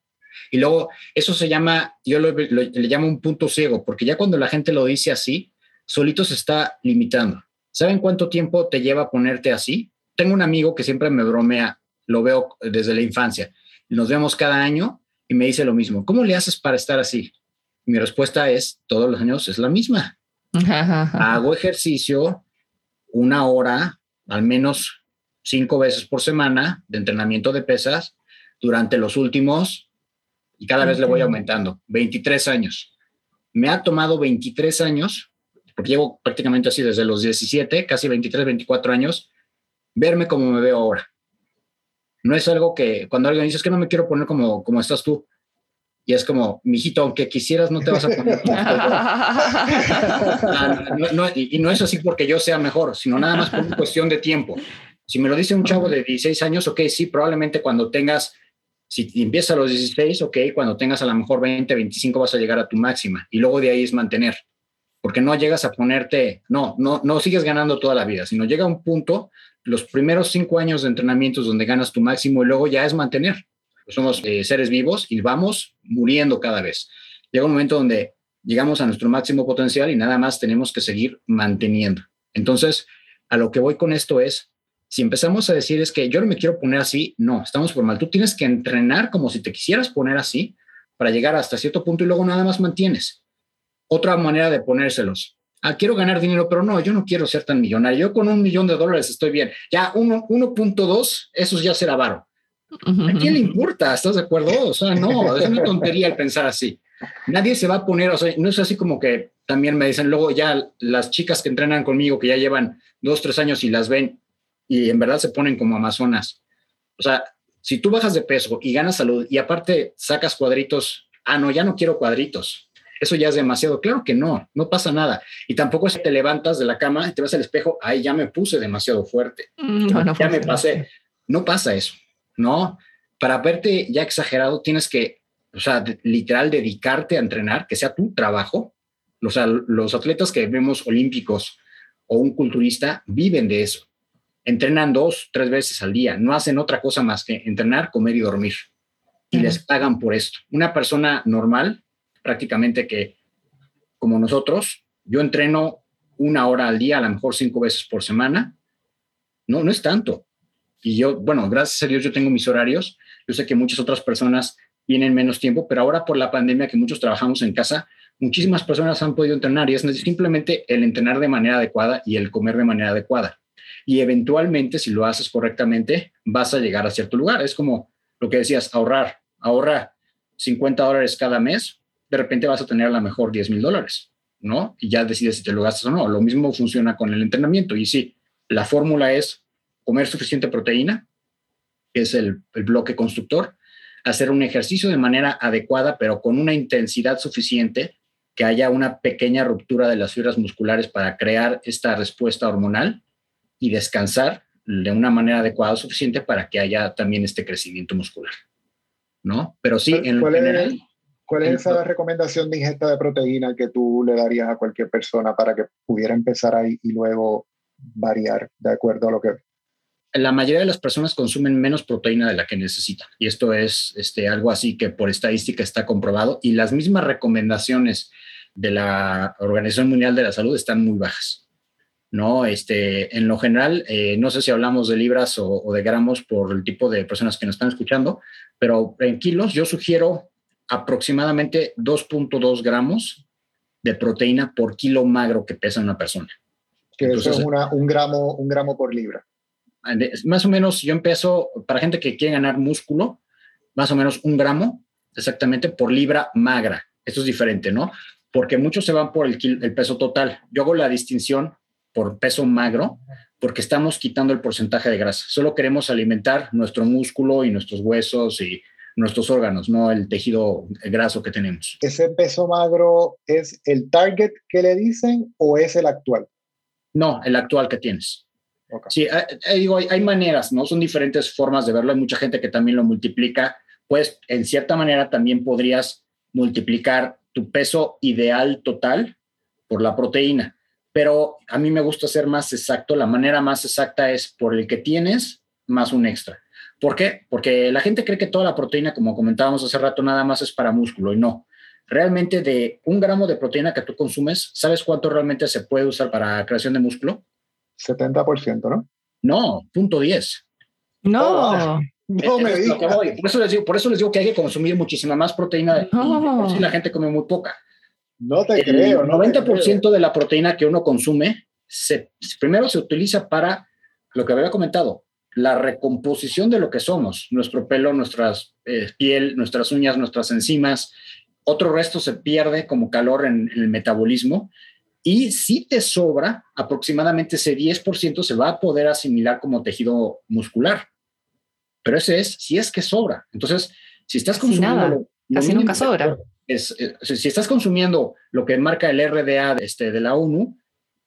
Y luego, eso se llama, yo le llamo un punto ciego, porque ya cuando la gente lo dice así, solito se está limitando. ¿Saben cuánto tiempo te lleva ponerte así? Tengo un amigo que siempre me bromea, lo veo desde la infancia. Nos vemos cada año y me dice lo mismo. ¿Cómo le haces para estar así? Mi respuesta es, todos los años es la misma. Hago ejercicio una hora, al menos cinco veces por semana de entrenamiento de pesas durante los últimos, y cada vez le voy aumentando, 23 años. Me ha tomado 23 años, porque llevo prácticamente así desde los 17, casi 23, 24 años, verme como me veo ahora. No es algo que cuando alguien dice es que no me quiero poner como, como estás tú, y es como, mijito, aunque quisieras, no te vas a poner. *laughs* y, no es así porque yo sea mejor, sino nada más por cuestión de tiempo. Si me lo dice un chavo de 16 años, ok, sí, probablemente cuando tengas, si empiezas a los 16, ok, cuando tengas a lo mejor 20, 25 vas a llegar a tu máxima y luego de ahí es mantener. Porque no llegas a ponerte, no, no, no sigues ganando toda la vida, sino llega un punto, los primeros cinco años de entrenamiento donde ganas tu máximo y luego ya es mantener somos eh, seres vivos y vamos muriendo cada vez. Llega un momento donde llegamos a nuestro máximo potencial y nada más tenemos que seguir manteniendo. Entonces, a lo que voy con esto es, si empezamos a decir es que yo no me quiero poner así, no, estamos por mal. Tú tienes que entrenar como si te quisieras poner así para llegar hasta cierto punto y luego nada más mantienes. Otra manera de ponérselos. Ah, quiero ganar dinero, pero no, yo no quiero ser tan millonario. Yo con un millón de dólares estoy bien. Ya 1.2, eso ya será varo. ¿A quién le importa? ¿Estás de acuerdo? O sea, no, es una tontería el pensar así. Nadie se va a poner, o sea, no es así como que también me dicen luego ya las chicas que entrenan conmigo, que ya llevan dos, tres años y las ven y en verdad se ponen como amazonas. O sea, si tú bajas de peso y ganas salud y aparte sacas cuadritos, ah, no, ya no quiero cuadritos. Eso ya es demasiado. Claro que no, no pasa nada. Y tampoco es que te levantas de la cama y te vas al espejo, ay, ya me puse demasiado fuerte. Mm, ya me pasé. No pasa eso, ¿no? Para verte ya exagerado, tienes que, o sea, literal, dedicarte a entrenar, que sea tu trabajo. O sea, los atletas que vemos olímpicos o un culturista viven de eso. Entrenan dos, tres veces al día. No hacen otra cosa más que entrenar, comer y dormir. Y les pagan por esto. Una persona normal prácticamente que, como nosotros, yo entreno una hora al día, a lo mejor cinco veces por semana. No, no es tanto. Y yo, bueno, gracias a Dios yo tengo mis horarios. Yo sé que muchas otras personas tienen menos tiempo, pero ahora por la pandemia que muchos trabajamos en casa, muchísimas personas han podido entrenar y es simplemente el entrenar de manera adecuada y el comer de manera adecuada. Y eventualmente, si lo haces correctamente, vas a llegar a cierto lugar. Es como lo que decías, ahorrar, ahorra 50 dólares cada mes, de repente vas a tener a lo mejor 10 mil dólares, ¿no? Y ya decides si te lo gastas o no. Lo mismo funciona con el entrenamiento. Y sí, la fórmula es comer suficiente proteína, que es el, el bloque constructor, hacer un ejercicio de manera adecuada, pero con una intensidad suficiente, que haya una pequeña ruptura de las fibras musculares para crear esta respuesta hormonal y descansar de una manera adecuada suficiente para que haya también este crecimiento muscular. ¿No? Pero sí, en lo general ¿Cuál es esa recomendación de ingesta de proteína que tú le darías a cualquier persona para que pudiera empezar ahí y luego variar de acuerdo a lo que... La mayoría de las personas consumen menos proteína de la que necesitan y esto es este, algo así que por estadística está comprobado y las mismas recomendaciones de la Organización Mundial de la Salud están muy bajas. ¿no? Este, en lo general, eh, no sé si hablamos de libras o, o, de gramos por el tipo de personas que nos están escuchando, pero en kilos yo sugiero aproximadamente 2.2 gramos de proteína por kilo magro que pesa una persona. Que eso es un, gramo, un gramo por libra. Más o menos, yo empiezo, para gente que quiere ganar músculo, más o menos un gramo exactamente por libra magra. Esto es diferente, ¿no? Porque muchos se van por el, el peso total. Yo hago la distinción por peso magro porque estamos quitando el porcentaje de grasa. Solo queremos alimentar nuestro músculo y nuestros huesos y nuestros órganos, no el tejido graso que tenemos. ¿Ese peso magro es el target que le dicen o es el actual? No, el actual que tienes. Sí, eh, eh, digo, hay, maneras, ¿no? Son diferentes formas de verlo. Hay mucha gente que también lo multiplica. Pues, en cierta manera, también podrías multiplicar tu peso ideal total por la proteína. Pero a mí me gusta ser más exacto. La manera más exacta es por el que tienes más un extra. ¿Por qué? Porque la gente cree que toda la proteína, como comentábamos hace rato, nada más es para músculo y no. Realmente de un gramo de proteína que tú consumes, ¿sabes cuánto realmente se puede usar para creación de músculo? 70%, ¿no? No, punto 10. No. No me Por, eso les digo, por eso les digo que hay que consumir muchísima más proteína no. y si la gente come muy poca. No te creo. El 90% de la proteína que uno consume, se, primero se utiliza para lo que había comentado, la recomposición de lo que somos, nuestro pelo, nuestra eh, piel, nuestras uñas, nuestras enzimas. Otro resto se pierde como calor en, el metabolismo y si te sobra, aproximadamente ese 10% se va a poder asimilar como tejido muscular. Pero ese es, si es que sobra. Entonces, si estás consumiendo... Casi nunca sobra. Es, eh, si estás consumiendo lo que marca el RDA este, de la ONU,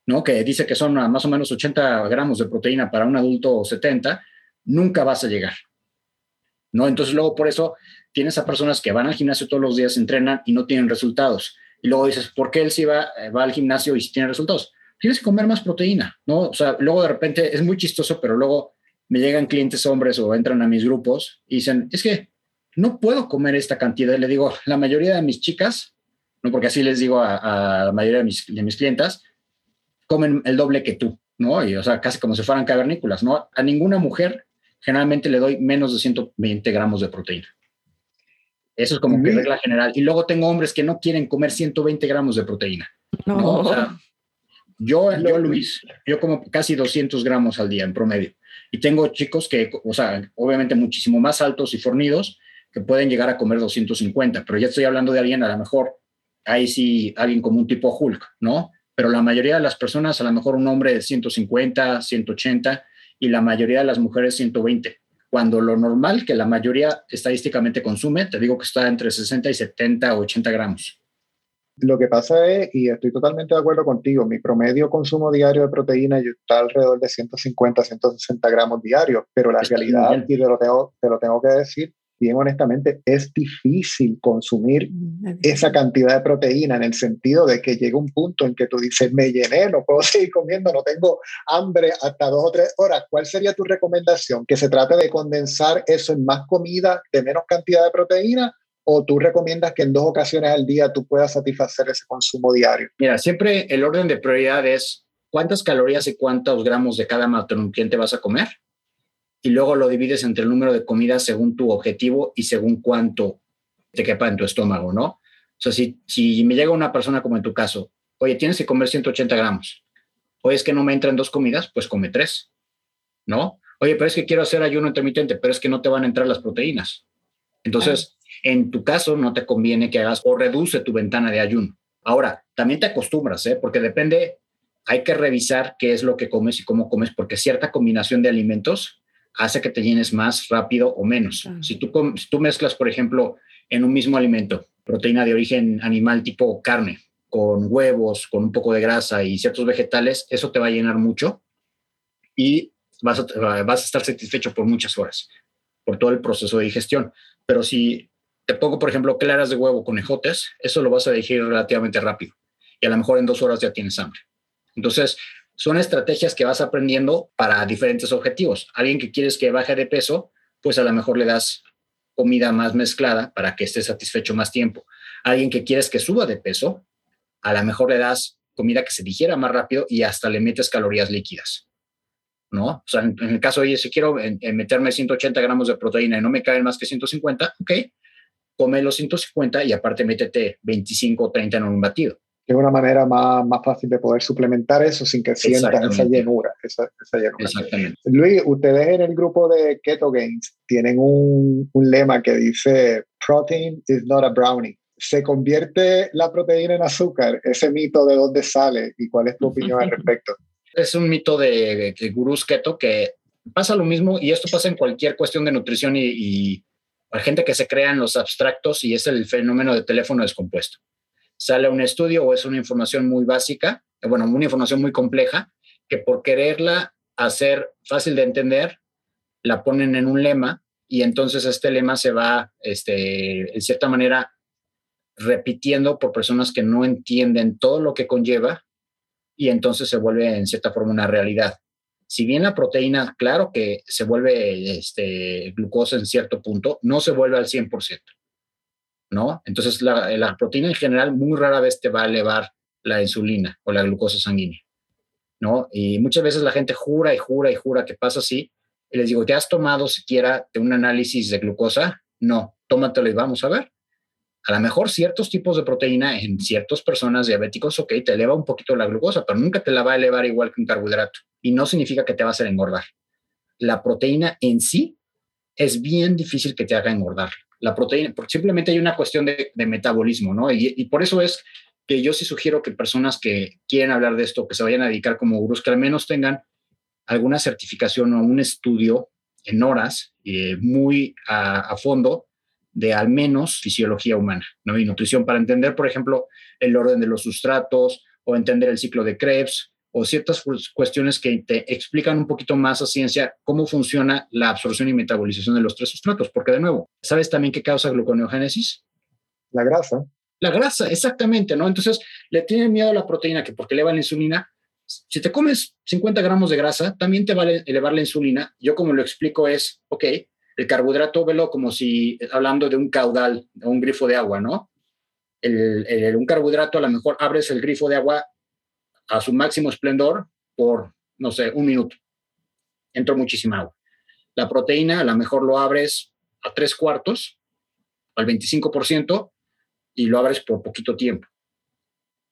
¿no? que dice que son más o menos 80 gramos de proteína para un adulto 70, nunca vas a llegar. ¿no? Entonces luego por eso tienes a personas que van al gimnasio todos los días, entrenan y no tienen resultados. Y luego dices, ¿por qué él sí va, eh, va al gimnasio y sí tiene resultados? Tienes que comer más proteína, ¿no? O sea, luego de repente es muy chistoso, pero luego me llegan clientes hombres o entran a mis grupos y dicen, es que no puedo comer esta cantidad. Y le digo, la mayoría de mis chicas, no porque así les digo a, a la mayoría de mis, de mis clientas, comen el doble que tú, ¿no? Y, o sea, casi como si fueran cavernícolas, ¿no? A ninguna mujer generalmente le doy menos de 120 gramos de proteína. Eso es como que regla general. Y luego tengo hombres que no quieren comer 120 gramos de proteína. No. yo, yo, Luis, yo como casi 200 gramos al día en promedio. Y tengo chicos que, o sea, obviamente muchísimo más altos y fornidos, que pueden llegar a comer 250, pero ya estoy hablando de alguien a lo mejor, ahí sí, alguien como un tipo Hulk, ¿no? Pero la mayoría de las personas, a lo mejor un hombre de 150, 180 y la mayoría de las mujeres 120 cuando lo normal que la mayoría estadísticamente consume, te digo que está entre 60 y 70 o 80 gramos. Lo que pasa es, y estoy totalmente de acuerdo contigo, mi promedio consumo diario de proteína está alrededor de 150, 160 gramos diarios, pero la realidad, y te lo, tengo, te lo tengo que decir, bien honestamente, es difícil consumir mm, esa cantidad de proteína en el sentido de que llega un punto en que tú dices, me llené, no puedo *laughs* seguir comiendo, no tengo hambre hasta dos o tres horas. ¿Cuál sería tu recomendación? ¿Que se trate de condensar eso en más comida de menos cantidad de proteína? ¿O tú recomiendas que en dos ocasiones al día tú puedas satisfacer ese consumo diario? Mira, siempre el orden de prioridad es cuántas calorías y cuántos gramos de cada macronutriente vas a comer y luego lo divides entre el número de comidas según tu objetivo y según cuánto te quepa en tu estómago, ¿no? O sea, si, si me llega una persona como en tu caso, oye, tienes que comer 180 gramos, oye, es que no me entran dos comidas, pues come tres, ¿no? Oye, pero es que quiero hacer ayuno intermitente, pero es que no te van a entrar las proteínas. Entonces, en tu caso, no te conviene que hagas o reduce tu ventana de ayuno. Ahora, también te acostumbras, ¿eh? porque depende, hay que revisar qué es lo que comes y cómo comes, porque cierta combinación de alimentos hace que te llenes más rápido o menos. Si, tú, tú mezclas, por ejemplo, en un mismo alimento, proteína de origen animal tipo carne, con huevos, con un poco de grasa y ciertos vegetales, eso te va a llenar mucho y vas a, vas a estar satisfecho por muchas horas, por todo el proceso de digestión. Pero si te pongo, por ejemplo, claras de huevo con ejotes, eso lo vas a digerir relativamente rápido y a lo mejor en dos horas ya tienes hambre. Entonces, son estrategias que vas aprendiendo para diferentes objetivos. Alguien que quieres que baje de peso, pues a lo mejor le das comida más mezclada para que esté satisfecho más tiempo. Alguien que quieres que suba de peso, a lo mejor le das comida que se digiera más rápido y hasta le metes calorías líquidas. ¿No? O sea, en, el caso, oye, si quiero meterme 180 gramos de proteína y no me caen más que 150, ok, come los 150 y aparte métete 25 o 30 en un batido es una manera más, más, fácil de poder suplementar eso sin que sientan esa llenura, esa, llenura. Exactamente. Luis, ustedes en el grupo de Keto Games tienen un, un, lema que dice, protein is not a brownie. ¿Se convierte la proteína en azúcar? Ese mito de dónde sale y cuál es tu opinión al *laughs* respecto. Es un mito de, de gurús keto que pasa lo mismo y esto pasa en cualquier cuestión de nutrición y, y hay gente que se crea en los abstractos y es el fenómeno de teléfono descompuesto sale un estudio o es una información muy básica, bueno, una información muy compleja, que por quererla hacer fácil de entender, la ponen en un lema y entonces este lema se va, este, en cierta manera, repitiendo por personas que no entienden todo lo que conlleva y entonces se vuelve en cierta forma una realidad. Si bien la proteína, claro que se vuelve este, glucosa en cierto punto, no se vuelve al 100%. ¿No? Entonces la, proteína en general muy rara vez te va a elevar la insulina o la glucosa sanguínea, ¿no? Y muchas veces la gente jura y jura y jura que pasa así. Y les digo, ¿te has tomado siquiera un análisis de glucosa? No, tómatelo y vamos a ver. A lo mejor ciertos tipos de proteína en ciertas personas diabéticos, ok, te eleva un poquito la glucosa, pero nunca te la va a elevar igual que un carbohidrato. Y no significa que te va a hacer engordar. La proteína en sí es bien difícil que te haga engordar la proteína, porque simplemente hay una cuestión de, metabolismo, ¿no? Y, por eso es que yo sí sugiero que personas que quieren hablar de esto, que se vayan a dedicar como gurús, que al menos tengan alguna certificación o un estudio en horas eh, muy a, fondo de al menos fisiología humana ¿no? y nutrición para entender, por ejemplo, el orden de los sustratos o entender el ciclo de Krebs o ciertas cuestiones que te explican un poquito más a ciencia cómo funciona la absorción y metabolización de los tres sustratos. Porque de nuevo, ¿sabes también qué causa gluconeogénesis? La grasa. La grasa, exactamente, ¿no? Entonces, le tienen miedo a la proteína que porque eleva la insulina. Si te comes 50 gramos de grasa, también te va a elevar la insulina. Yo como lo explico es, ok, el carbohidrato, velo como si, hablando de un caudal, de un grifo de agua, ¿no? el, un carbohidrato, a lo mejor abres el grifo de agua a su máximo esplendor por, no sé, un minuto. Entró muchísima agua. La proteína, a lo mejor lo abres a tres cuartos al 25% y lo abres por poquito tiempo.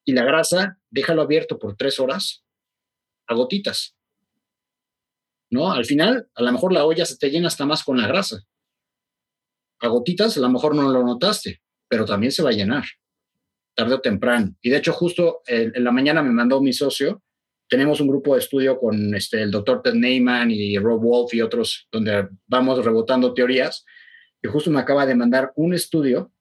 Y la grasa, déjalo abierto por tres horas a gotitas. ¿No? Al final, a lo mejor la olla se te llena hasta más con la grasa. A gotitas, a lo mejor no lo notaste, pero también se va a llenar, tarde o temprano. Y de hecho, justo en, la mañana me mandó mi socio, tenemos un grupo de estudio con este, el doctor Ted Neyman y Rob Wolf y otros, donde vamos rebotando teorías, y justo me acaba de mandar un estudio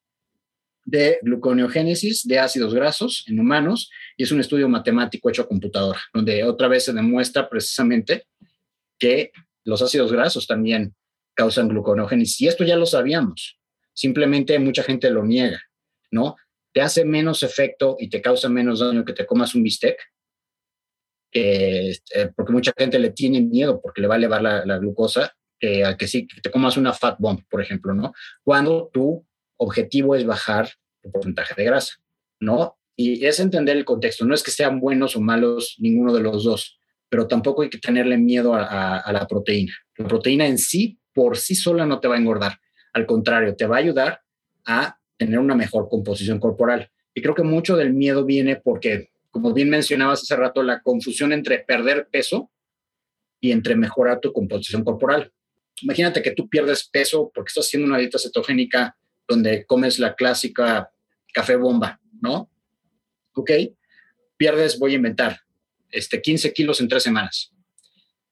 de gluconeogénesis de ácidos grasos en humanos y es un estudio matemático hecho a computadora, donde otra vez se demuestra precisamente que los ácidos grasos también causan gluconeogénesis. Y esto ya lo sabíamos, simplemente mucha gente lo niega, ¿no? Te hace menos efecto y te causa menos daño que te comas un bistec, eh, porque mucha gente le tiene miedo porque le va a elevar la, glucosa, eh, a que sí, que te comas una fat bomb, por ejemplo, ¿no? Cuando tu objetivo es bajar el porcentaje de grasa, ¿no? Y es entender el contexto. No es que sean buenos o malos ninguno de los dos, pero tampoco hay que tenerle miedo a, la proteína. La proteína en sí, por sí sola, no te va a engordar. Al contrario, te va a ayudar a tener una mejor composición corporal. Y creo que mucho del miedo viene porque, como bien mencionabas hace rato, la confusión entre perder peso y entre mejorar tu composición corporal. Imagínate que tú pierdes peso porque estás haciendo una dieta cetogénica donde comes la clásica café bomba, ¿no? Ok, pierdes, voy a inventar, este, 15 kilos en tres semanas.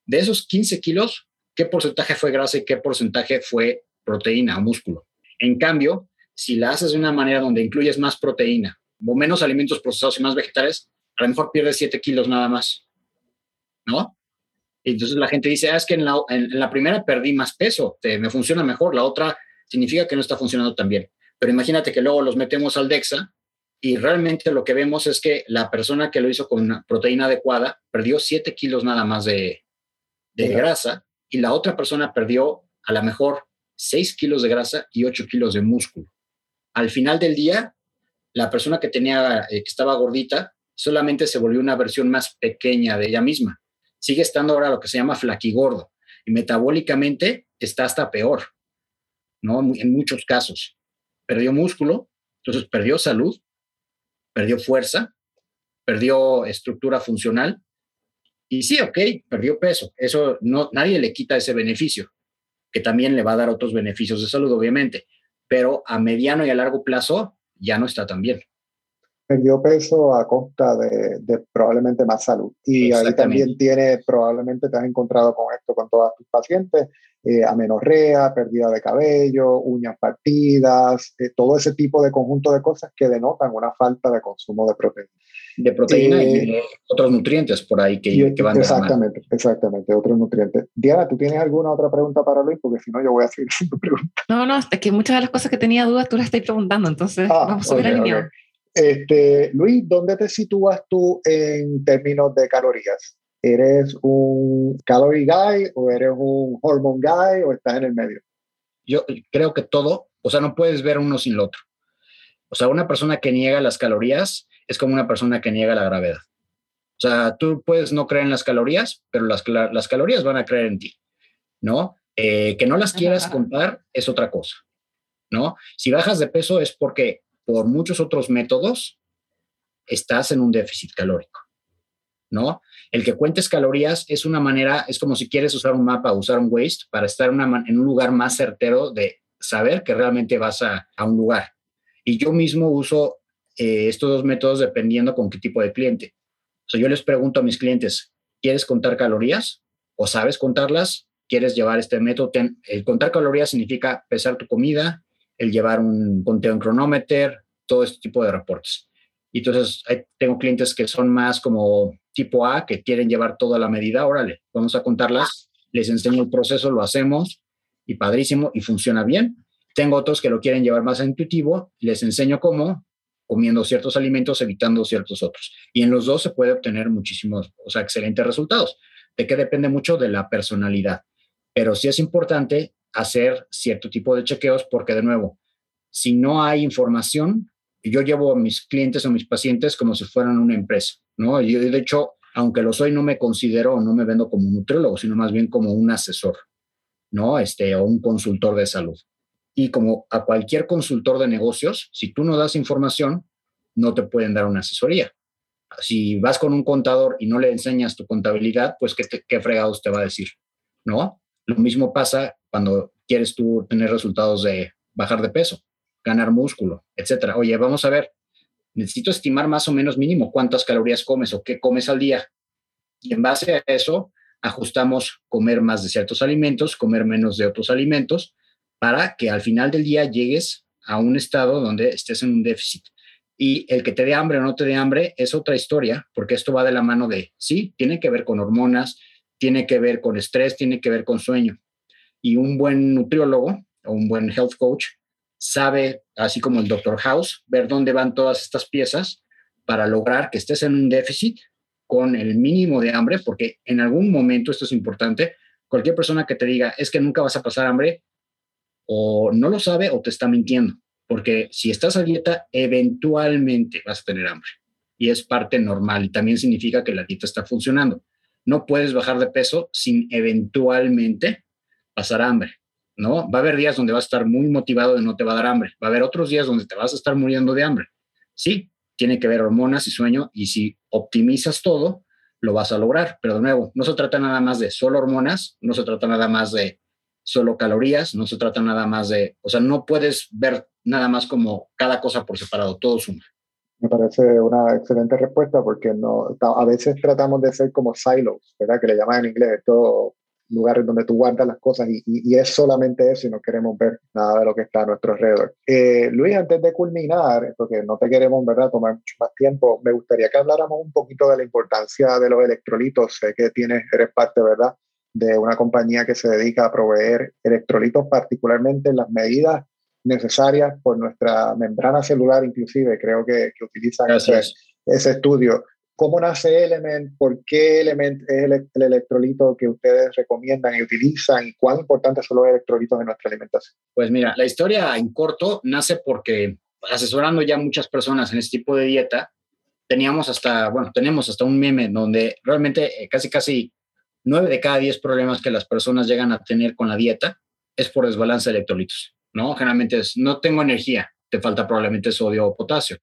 De esos 15 kilos, ¿qué porcentaje fue grasa y qué porcentaje fue proteína o músculo? En cambio, si la haces de una manera donde incluyes más proteína o menos alimentos procesados y más vegetales, a lo mejor pierdes 7 kilos nada más, ¿no? Y entonces la gente dice, ah, es que en la, en la primera perdí más peso, te, me funciona mejor, la otra significa que no está funcionando tan bien. Pero imagínate que luego los metemos al DEXA y realmente lo que vemos es que la persona que lo hizo con una proteína adecuada perdió 7 kilos nada más de, de grasa y la otra persona perdió a lo mejor 6 kilos de grasa y 8 kilos de músculo. Al final del día, la persona que tenía, eh, que estaba gordita, solamente se volvió una versión más pequeña de ella misma. Sigue estando ahora lo que se llama flaquigordo y metabólicamente está hasta peor. ¿no? En muchos casos. Perdió músculo, entonces perdió salud, perdió fuerza, perdió estructura funcional. Y sí, ok, perdió peso. Eso no, nadie le quita ese beneficio, que también le va a dar otros beneficios de salud, obviamente. Pero a mediano y a largo plazo ya no está tan bien perdió peso a costa de, probablemente más salud. Y ahí también tiene, probablemente te has encontrado con esto con todas tus pacientes, eh, amenorrea, pérdida de cabello, uñas partidas, eh, todo ese tipo de conjunto de cosas que denotan una falta de consumo de proteína. De proteína y eh, otros nutrientes por ahí que, que van Exactamente, exactamente, otros nutrientes. Diana, ¿tú tienes alguna otra pregunta para Luis? Porque si no, yo voy a seguir *laughs* haciendo preguntas. No, no, es que muchas de las cosas que tenía dudas tú las estás preguntando, entonces ah, vamos a subir okay, este, Luis, ¿dónde te sitúas tú en términos de calorías? ¿Eres un calorie guy o eres un hormone guy o estás en el medio? Yo creo que todo, o sea, no puedes ver uno sin lo otro. O sea, una persona que niega las calorías es como una persona que niega la gravedad. O sea, tú puedes no creer en las calorías, pero las, las calorías van a creer en ti, ¿no? Eh, que no las quieras contar es otra cosa, ¿no? Si bajas de peso es porque por muchos otros métodos, estás en un déficit calórico, ¿no? El que cuentes calorías es una manera, es como si quieres usar un mapa, usar un waste para estar en un lugar más certero de saber que realmente vas a, un lugar. Y yo mismo uso eh, estos dos métodos dependiendo con qué tipo de cliente. O yo les pregunto a mis clientes, ¿quieres contar calorías? ¿O sabes contarlas? ¿Quieres llevar este método? el contar calorías significa pesar tu comida, el llevar un conteo en cronómetro, todo este tipo de reportes. Y entonces tengo clientes que son más como tipo A, que quieren llevar toda la medida, órale, vamos a contarlas, les enseño el proceso, lo hacemos y padrísimo y funciona bien. Tengo otros que lo quieren llevar más intuitivo, les enseño cómo, comiendo ciertos alimentos, evitando ciertos otros. Y en los dos se puede obtener muchísimos, o sea, excelentes resultados. De que depende mucho de la personalidad. Pero sí es importante hacer cierto tipo de chequeos porque, de nuevo, si no hay información, yo llevo a mis clientes o mis pacientes como si fueran una empresa, ¿no? Yo, de hecho, aunque lo soy, no me considero o no me vendo como un nutriólogo, sino más bien como un asesor, ¿no? Este, o un consultor de salud. Y como a cualquier consultor de negocios, si tú no das información, no te pueden dar una asesoría. Si vas con un contador y no le enseñas tu contabilidad, pues qué, qué fregados te va a decir, ¿no? Lo mismo pasa cuando quieres tú tener resultados de bajar de peso, ganar músculo, etcétera. Oye, vamos a ver, necesito estimar más o menos mínimo cuántas calorías comes o qué comes al día. Y en base a eso, ajustamos comer más de ciertos alimentos, comer menos de otros alimentos, para que al final del día llegues a un estado donde estés en un déficit. Y el que te dé hambre o no te dé hambre es otra historia, porque esto va de la mano de, sí, tiene que ver con hormonas, tiene que ver con estrés, tiene que ver con sueño. Y un buen nutriólogo o un buen health coach sabe, así como el Dr. House, ver dónde van todas estas piezas para lograr que estés en un déficit con el mínimo de hambre, porque en algún momento, esto es importante, cualquier persona que te diga es que nunca vas a pasar hambre, o no lo sabe o te está mintiendo, porque si estás a dieta, eventualmente vas a tener hambre y es parte normal y también significa que la dieta está funcionando. No puedes bajar de peso sin eventualmente pasar hambre. ¿no? Va a haber días donde vas a estar muy motivado y no te va a dar hambre. Va a haber otros días donde te vas a estar muriendo de hambre. Sí, tiene que ver hormonas y sueño y si optimizas todo, lo vas a lograr. Pero de nuevo, no se trata nada más de solo hormonas, no se trata nada más de solo calorías, no se trata nada más de, o sea, no puedes ver nada más como cada cosa por separado, todo suma. Me parece una excelente respuesta porque no, a veces tratamos de ser como silos, ¿verdad? Que le llaman en inglés, todo lugares donde tú guardas las cosas y, y, es solamente eso y no queremos ver nada de lo que está a nuestro alrededor. Eh, Luis, antes de culminar, porque no te queremos ¿verdad? tomar mucho más tiempo, me gustaría que habláramos un poquito de la importancia de los electrolitos. Que tienes, eres parte ¿verdad? De una compañía que se dedica a proveer electrolitos, particularmente en las medidas necesarias por nuestra membrana celular, inclusive creo que, que utilizan ese, ese estudio. ¿Cómo nace Element? ¿Por qué Element es el, electrolito que ustedes recomiendan y utilizan? ¿Y cuán importantes son los electrolitos en nuestra alimentación? Pues mira, la historia en corto nace porque asesorando ya muchas personas en este tipo de dieta, teníamos hasta, bueno, tenemos hasta un meme donde realmente eh, casi, casi nueve de cada diez problemas que las personas llegan a tener con la dieta es por desbalance de electrolitos, ¿no? Generalmente es, no tengo energía, te falta probablemente sodio o potasio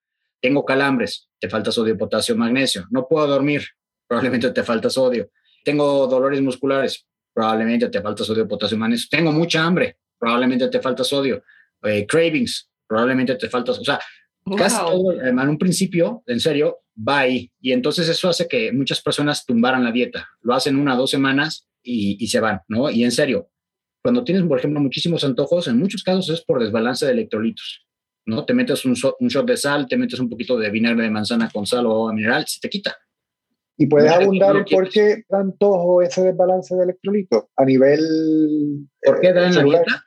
tengo calambres, te falta sodio, potasio, magnesio. No puedo dormir, probablemente te falta sodio. Tengo dolores musculares, probablemente te falta sodio, potasio, magnesio. Tengo mucha hambre, probablemente te falta sodio. Eh, cravings, probablemente te falta, o sea, casi todo, en un principio, en serio, va ahí. Y entonces eso hace que muchas personas tumbaran la dieta. Lo hacen una, dos semanas y, y se van, ¿no? Y en serio, cuando tienes, por ejemplo, muchísimos antojos, en muchos casos es por desbalance de electrolitos. ¿no? Te metes un, un, shot de sal, te metes un poquito de vinagre de manzana con sal o agua mineral, se te quita. ¿Y puedes abundar en por qué tanto ese desbalance de electrolitos a nivel... ¿Por qué da en la dieta?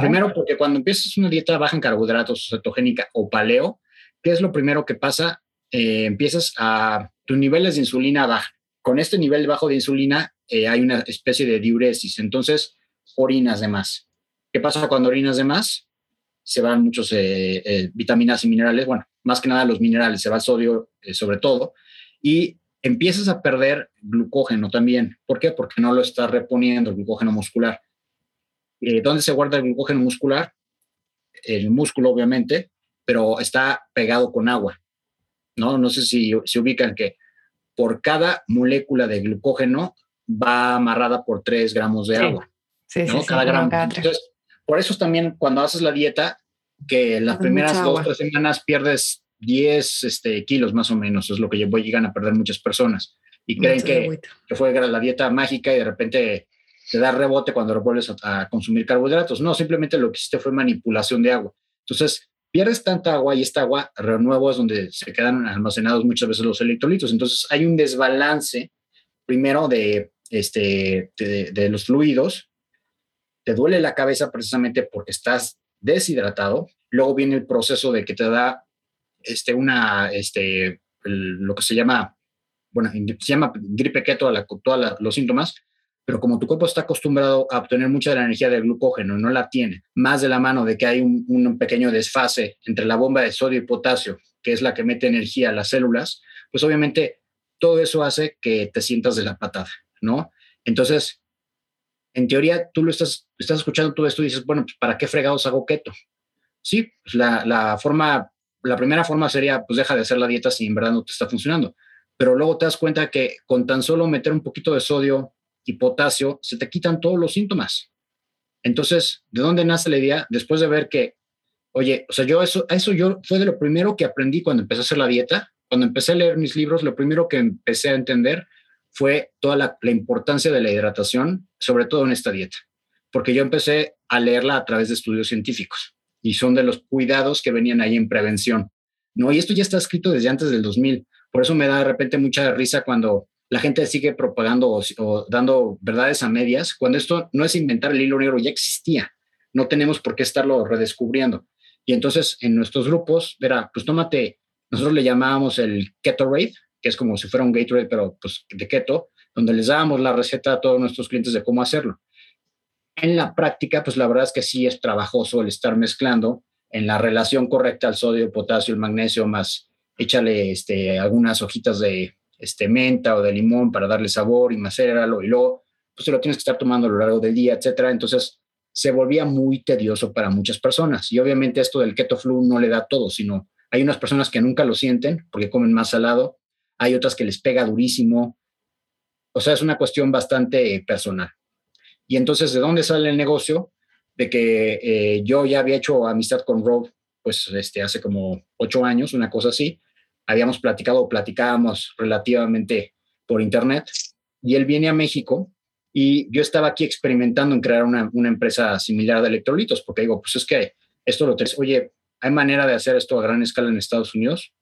Primero porque cuando empiezas una dieta baja en carbohidratos, cetogénica o paleo, ¿qué es lo primero que pasa? Eh, empiezas a... tus niveles de insulina bajan. Con este nivel bajo de insulina eh, hay una especie de diuresis, entonces orinas de más. ¿Qué pasa cuando orinas de más? se van muchos eh, vitaminas y minerales, bueno, más que nada los minerales, se va el sodio sobre todo, y empiezas a perder glucógeno también. ¿Por qué? Porque no lo estás reponiendo, el glucógeno muscular. ¿Dónde se guarda el glucógeno muscular? El músculo, obviamente, pero está pegado con agua. No, no sé si se ubican que por cada molécula de glucógeno va amarrada por 3 gramos de agua. Sí, sí, cada gramo. Entonces, por eso también cuando haces la dieta, que las primeras dos, tres semanas pierdes 10 este, kilos más o menos, es lo que llegan a perder muchas personas. Y creen que, que, fue la dieta mágica y de repente te da rebote cuando vuelves a, consumir carbohidratos. No, simplemente lo que hiciste fue manipulación de agua. Entonces, pierdes tanta agua y esta agua renuevo es donde se quedan almacenados muchas veces los electrolitos. Entonces, hay un desbalance primero de, este, de los fluidos te duele la cabeza precisamente porque estás deshidratado. Luego viene el proceso de que te da este, una, este, lo que se llama, bueno, se llama gripe keto a todos los síntomas, pero como tu cuerpo está acostumbrado a obtener mucha de la energía del glucógeno, no la tiene, más de la mano de que hay un, pequeño desfase entre la bomba de sodio y potasio, que es la que mete energía a las células, pues obviamente todo eso hace que te sientas de la patada, ¿no? Entonces, en teoría tú lo estás, estás escuchando todo esto y dices, bueno, pues ¿para qué fregados hago keto? Sí, pues la, la forma, la primera forma sería, pues deja de hacer la dieta si en verdad no te está funcionando. Pero luego te das cuenta que con tan solo meter un poquito de sodio y potasio, se te quitan todos los síntomas. Entonces, ¿de dónde nace la idea? Después de ver que, oye, o sea, yo eso, eso yo fue de lo primero que aprendí cuando empecé a hacer la dieta. Cuando empecé a leer mis libros, lo primero que empecé a entender fue toda la, importancia de la hidratación, sobre todo en esta dieta, porque yo empecé a leerla a través de estudios científicos y son de los cuidados que venían ahí en prevención. ¿no? Y esto ya está escrito desde antes del 2000. Por eso me da de repente mucha risa cuando la gente sigue propagando o, dando verdades a medias, cuando esto no es inventar el hilo negro, ya existía. No tenemos por qué estarlo redescubriendo. Y entonces en nuestros grupos, verá, pues tómate, nosotros le llamábamos el Keto Raid, que es como si fuera un Gatorade, pero pues de keto, donde les dábamos la receta a todos nuestros clientes de cómo hacerlo. En la práctica, pues la verdad es que sí es trabajoso el estar mezclando en la relación correcta al sodio, el potasio, el magnesio, más échale este, algunas hojitas de este, menta o de limón para darle sabor y macéralo y luego pues lo tienes que estar tomando a lo largo del día, etcétera. Entonces se volvía muy tedioso para muchas personas y obviamente esto del keto flu no le da todo, sino hay unas personas que nunca lo sienten porque comen más salado hay otras que les pega durísimo. O sea, es una cuestión bastante personal. Y entonces, ¿de dónde sale el negocio? De que eh, yo ya había hecho amistad con Rob, pues este, hace como ocho años, una cosa así. Habíamos platicado, platicábamos relativamente por internet. Y él viene a México y yo estaba aquí experimentando en crear una, una empresa similar de electrolitos, porque digo, pues es que esto lo tenés, oye, ¿hay manera de hacer esto a gran escala en Estados Unidos?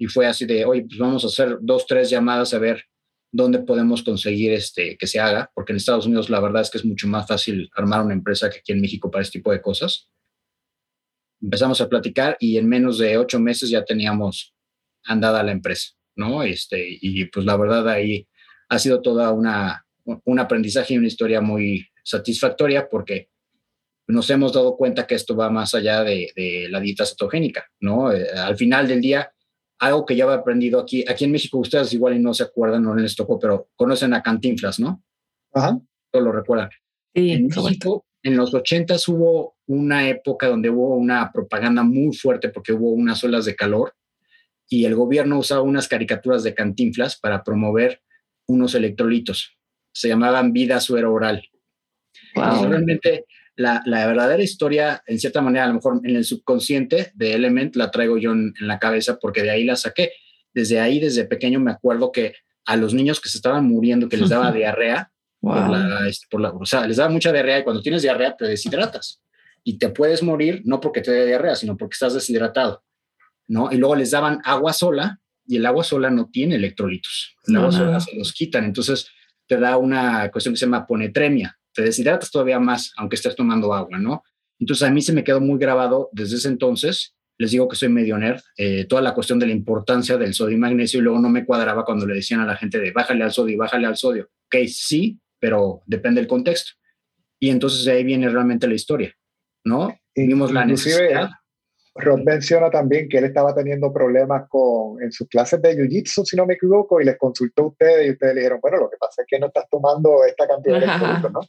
y fue así de, oye, pues vamos a hacer dos, tres llamadas a ver dónde podemos conseguir este, que se haga, porque en Estados Unidos la verdad es que es mucho más fácil armar una empresa que aquí en México para este tipo de cosas. Empezamos a platicar y en menos de ocho meses ya teníamos andada la empresa, ¿no? Este, y pues la verdad ahí ha sido toda una, un aprendizaje y una historia muy satisfactoria porque nos hemos dado cuenta que esto va más allá de, de la dieta cetogénica, ¿no? Eh, al final del día, algo que ya había aprendido aquí. Aquí en México, ustedes igual y no se acuerdan, no les tocó, pero conocen a Cantinflas, ¿no? Ajá. Todo lo recuerdan. Sí, en México, en los 80 hubo una época donde hubo una propaganda muy fuerte porque hubo unas olas de calor y el gobierno usaba unas caricaturas de Cantinflas para promover unos electrolitos. Se llamaban vida suero oral. Wow. realmente la, verdadera historia, en cierta manera, a lo mejor en el subconsciente de Element la traigo yo en, la cabeza porque de ahí la saqué. Desde ahí, desde pequeño, me acuerdo que a los niños que se estaban muriendo, que les daba diarrea, este, por la, o sea, les daba mucha diarrea y cuando tienes diarrea te deshidratas y te puedes morir no porque te dé diarrea, sino porque estás deshidratado, ¿no? Y luego les daban agua sola y el agua sola no tiene electrolitos. El agua sola se los quitan, entonces te da una cuestión que se llama ponetremia, te deshidratas todavía más, aunque estés tomando agua, ¿no? Entonces a mí se me quedó muy grabado desde ese entonces. Les digo que soy medio nerd, eh, toda la cuestión de la importancia del sodio y magnesio y luego no me cuadraba cuando le decían a la gente de bájale al sodio y bájale al sodio. Ok, sí, pero depende del contexto. Y entonces de ahí viene realmente la historia, ¿no? Vimos la necesidad. Rob menciona también que él estaba teniendo problemas con, en sus clases de Jiu-Jitsu, si no me equivoco, y les consultó a ustedes y ustedes le dijeron, bueno, lo que pasa es que no estás tomando esta cantidad de productos, ¿no?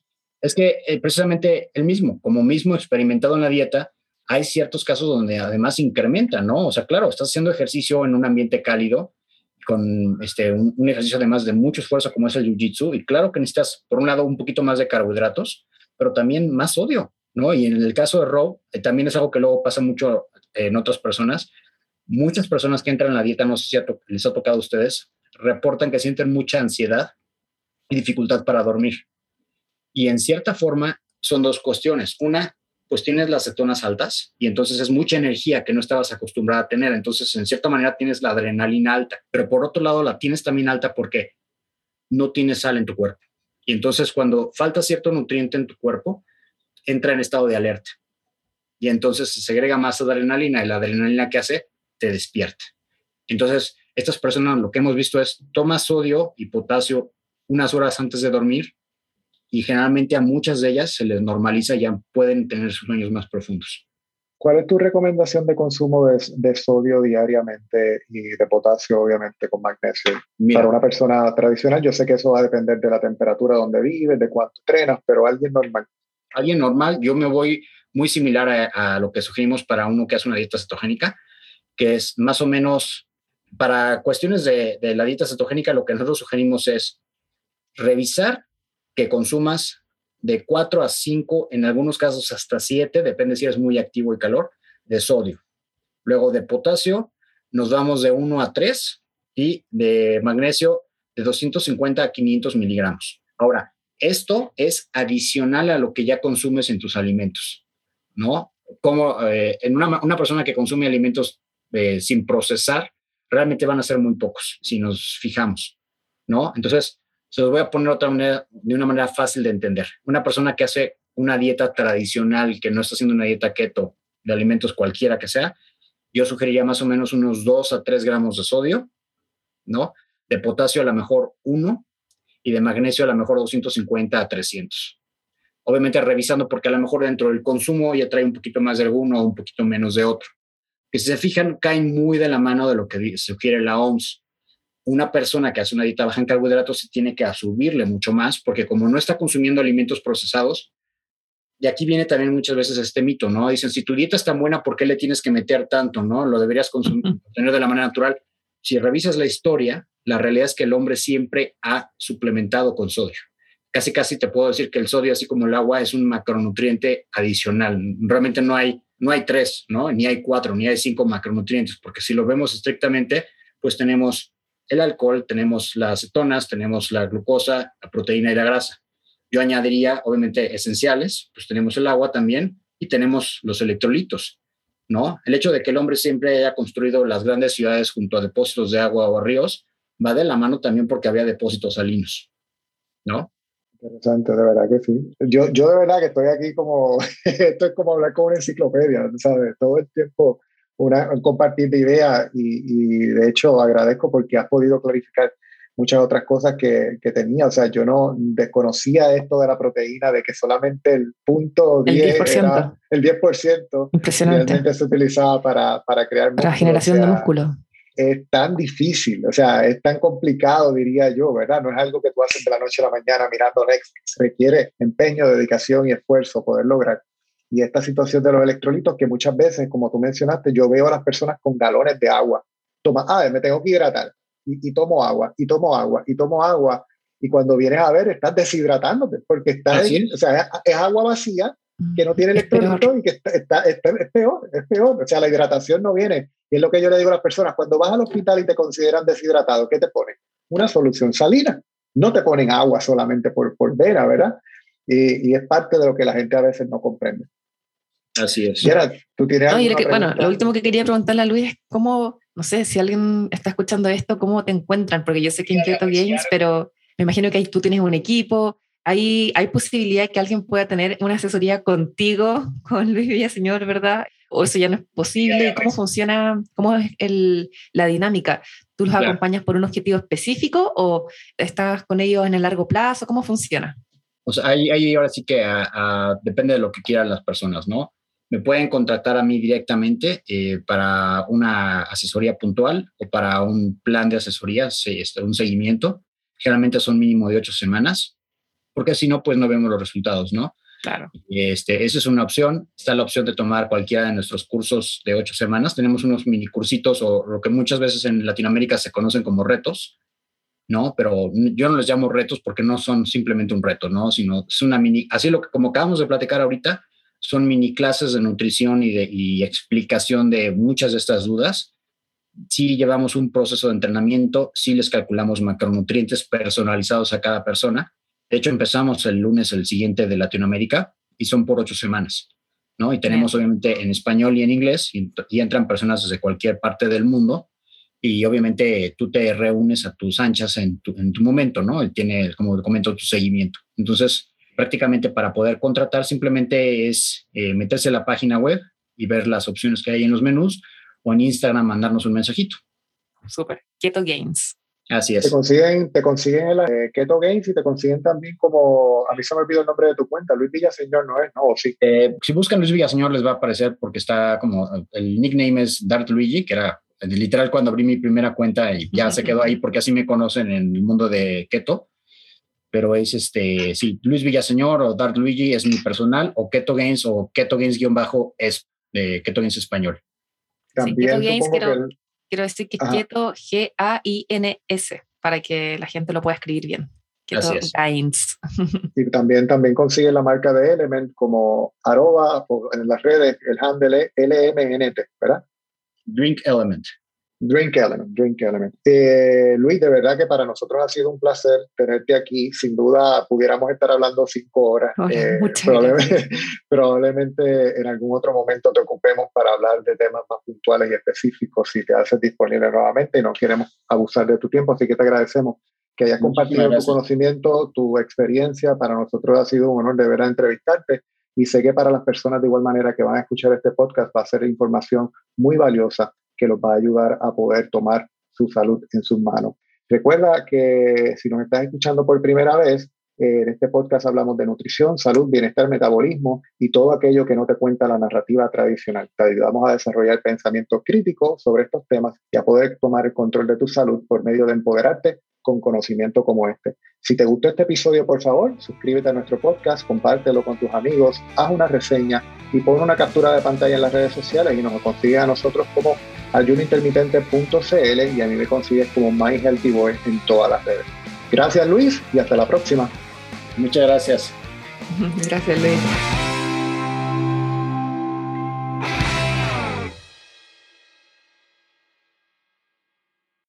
Es que eh, precisamente el mismo, como mismo experimentado en la dieta, hay ciertos casos donde además incrementa, ¿no? O sea, claro, estás haciendo ejercicio en un ambiente cálido, con este, un, ejercicio además de mucho esfuerzo como es el jiu-jitsu, y claro que necesitas, por un lado, un poquito más de carbohidratos, pero también más sodio, ¿no? Y en el caso de Rob, eh, también es algo que luego pasa mucho en otras personas. Muchas personas que entran en la dieta, no sé si les ha tocado a ustedes, reportan que sienten mucha ansiedad y dificultad para dormir. Y en cierta forma son dos cuestiones. Una, pues tienes las cetonas altas y entonces es mucha energía que no estabas acostumbrada a tener. Entonces, en cierta manera tienes la adrenalina alta, pero por otro lado la tienes también alta porque no tienes sal en tu cuerpo. Y entonces cuando falta cierto nutriente en tu cuerpo, entra en estado de alerta. Y entonces se segrega más adrenalina y la adrenalina que hace te despierta. Entonces, estas personas lo que hemos visto es toma sodio y potasio unas horas antes de dormir y generalmente a muchas de ellas se les normaliza y ya pueden tener sueños más profundos. ¿Cuál es tu recomendación de consumo de, sodio diariamente y de potasio, obviamente, con magnesio? Para una persona tradicional, yo sé que eso va a depender de la temperatura donde vives, de cuánto entrenas, pero alguien normal. Alguien normal, yo me voy muy similar a, lo que sugerimos para uno que hace una dieta cetogénica, que es más o menos, para cuestiones de, de la dieta cetogénica, lo que nosotros sugerimos es revisar que consumas de 4 a 5, en algunos casos hasta 7, depende si eres muy activo y calor, de sodio. Luego de potasio nos vamos de 1 a 3 y de magnesio de 250 a 500 miligramos. Ahora, esto es adicional a lo que ya consumes en tus alimentos, ¿no? Como eh, en una, persona que consume alimentos eh, sin procesar, realmente van a ser muy pocos si nos fijamos, ¿no? Entonces, se los voy a poner otra manera, de una manera fácil de entender. Una persona que hace una dieta tradicional, que no está haciendo una dieta keto de alimentos cualquiera que sea, yo sugeriría más o menos unos 2 a 3 gramos de sodio, ¿no? De potasio a lo mejor 1 y de magnesio a lo mejor 250 a 300. Obviamente revisando porque a lo mejor dentro del consumo ya trae un poquito más de alguno o un poquito menos de otro. Que si se fijan, caen muy de la mano de lo que sugiere la OMS una persona que hace una dieta baja en carbohidratos se tiene que subirle mucho más, porque como no está consumiendo alimentos procesados, y aquí viene también muchas veces este mito, ¿no? Dicen, si tu dieta es tan buena, ¿por qué le tienes que meter tanto, no? Lo deberías consumir, tener de la manera natural. Si revisas la historia, la realidad es que el hombre siempre ha suplementado con sodio. Casi, casi te puedo decir que el sodio, así como el agua, es un macronutriente adicional. Realmente no hay, no hay tres, ¿no? Ni hay cuatro, ni hay cinco macronutrientes, porque si lo vemos estrictamente, pues tenemos el alcohol, tenemos las cetonas, tenemos la glucosa, la proteína y la grasa. Yo añadiría, obviamente, esenciales, pues tenemos el agua también y tenemos los electrolitos, ¿no? El hecho de que el hombre siempre haya construido las grandes ciudades junto a depósitos de agua o ríos va de la mano también porque había depósitos salinos, ¿no? Interesante, de verdad que sí. Yo, yo de verdad que estoy aquí como, *laughs* esto es como hablar con una enciclopedia, ¿sabes? Todo el tiempo una, un compartir de ideas y, de hecho agradezco porque has podido clarificar muchas otras cosas que, que, tenía. O sea, yo no desconocía esto de la proteína, de que solamente el punto 10%, el 10%, era, el 10% Impresionante. se utilizaba para, para crear Para generación de músculo. Es tan difícil, o sea, es tan complicado, diría yo, ¿verdad? No es algo que tú haces de la noche a la mañana mirando Netflix. Requiere empeño, dedicación y esfuerzo poder lograr y esta situación de los electrolitos que muchas veces, como tú mencionaste, yo veo a las personas con galones de agua. Toma, ah, me tengo que hidratar y, tomo agua, y tomo agua, y tomo agua. Y cuando vienes a ver, estás deshidratándote porque está o sea, es, agua vacía que no tiene electrolitos y que está, es peor, es peor. O sea, la hidratación no viene. Y es lo que yo le digo a las personas, cuando vas al hospital y te consideran deshidratado, ¿qué te ponen? Una solución salina. No te ponen agua solamente por, por vera, ¿verdad? Y, y, es parte de lo que la gente a veces no comprende. Así es. ¿tú tienes bueno, lo último que quería preguntarle a Luis es cómo, no sé, si alguien está escuchando esto, ¿cómo te encuentran? Porque yo sé que en Keto Games, pero me imagino que ahí tú tienes un equipo, ¿hay, hay posibilidad de que alguien pueda tener una asesoría contigo, *laughs* con Luis Villaseñor, ¿verdad? ¿O eso ya no es posible? ¿Cómo funciona, cómo es el, la dinámica? ¿Tú los acompañas por un objetivo específico o estás con ellos en el largo plazo? ¿Cómo funciona? O sea, ahí, ahí ahora sí que depende de lo que quieran las personas, ¿no? me pueden contactar a mí directamente eh, para una asesoría puntual o para un plan de asesoría, este, un seguimiento. Generalmente son mínimo de ocho semanas, porque si no, pues no vemos los resultados, ¿no? Claro. Este, esa es una opción. Está la opción de tomar cualquiera de nuestros cursos de ocho semanas. Tenemos unos mini cursitos o lo que muchas veces en Latinoamérica se conocen como retos, ¿no? Pero yo no les llamo retos porque no son simplemente un reto, ¿no? Sino es una mini, así lo que como acabamos de platicar ahorita, son mini clases de nutrición y, de, explicación de muchas de estas dudas. Si llevamos un proceso de entrenamiento, si les calculamos macronutrientes personalizados a cada persona. De hecho, empezamos el lunes el siguiente de Latinoamérica y son por ocho semanas, ¿no? Y tenemos obviamente en español y en inglés y, entran personas desde cualquier parte del mundo y obviamente tú te reúnes a tus anchas en tu, en tu momento, ¿no? Él tiene, como comento, tu seguimiento. Entonces, prácticamente para poder contratar simplemente es eh, meterse a la página web y ver las opciones que hay en los menús o en Instagram mandarnos un mensajito. Súper. Keto Games. Así es. Te consiguen, te consiguen el eh, Keto Games y te consiguen también como, a mí se me olvidó el nombre de tu cuenta, Luis Villaseñor, ¿no es? No, sí. Eh, si buscan Luis Villaseñor les va a aparecer porque está como, el nickname es Dart Luigi, que era literal cuando abrí mi primera cuenta y ya se quedó ahí porque así me conocen en el mundo de keto. Pero es este, sí, Luis Villaseñor o Dart Luigi es mi personal o Keto Games o Keto Games guion bajo es de Keto Games español. También sí, Keto Games quiero, decir que es Keto G-A-I-N-S para que la gente lo pueda escribir bien. Keto Games. *laughs* Y también, también consigue la marca de Element como arroba en las redes, el handle LMNT, ¿verdad? Drink Element. Drink Element, Drink Element. Eh, Luis, de verdad que para nosotros ha sido un placer tenerte aquí. Sin duda pudiéramos estar hablando cinco horas. Eh, probablemente, *laughs* probablemente, en algún otro momento te ocupemos para hablar de temas más puntuales y específicos si te haces disponible nuevamente y no queremos abusar de tu tiempo, así que te agradecemos que hayas compartido tu conocimiento, tu experiencia. Para nosotros ha sido un honor de verdad entrevistarte y sé que para las personas de igual manera que van a escuchar este podcast va a ser información muy valiosa que los va a ayudar a poder tomar su salud en sus manos. Recuerda que si nos estás escuchando por primera vez, eh, en este podcast hablamos de nutrición, salud, bienestar, metabolismo y todo aquello que no te cuenta la narrativa tradicional. Te ayudamos a desarrollar pensamiento crítico sobre estos temas y a poder tomar el control de tu salud por medio de empoderarte con conocimiento como este. Si te gustó este episodio, por favor, suscríbete a nuestro podcast, compártelo con tus amigos, haz una reseña y pon una captura de pantalla en las redes sociales y nos consigue a nosotros como ayunointermitente.cl y a mí me consigues como My Healthy Boy en todas las redes. Gracias Luis y hasta la próxima. Muchas gracias. *laughs* Gracias Luis.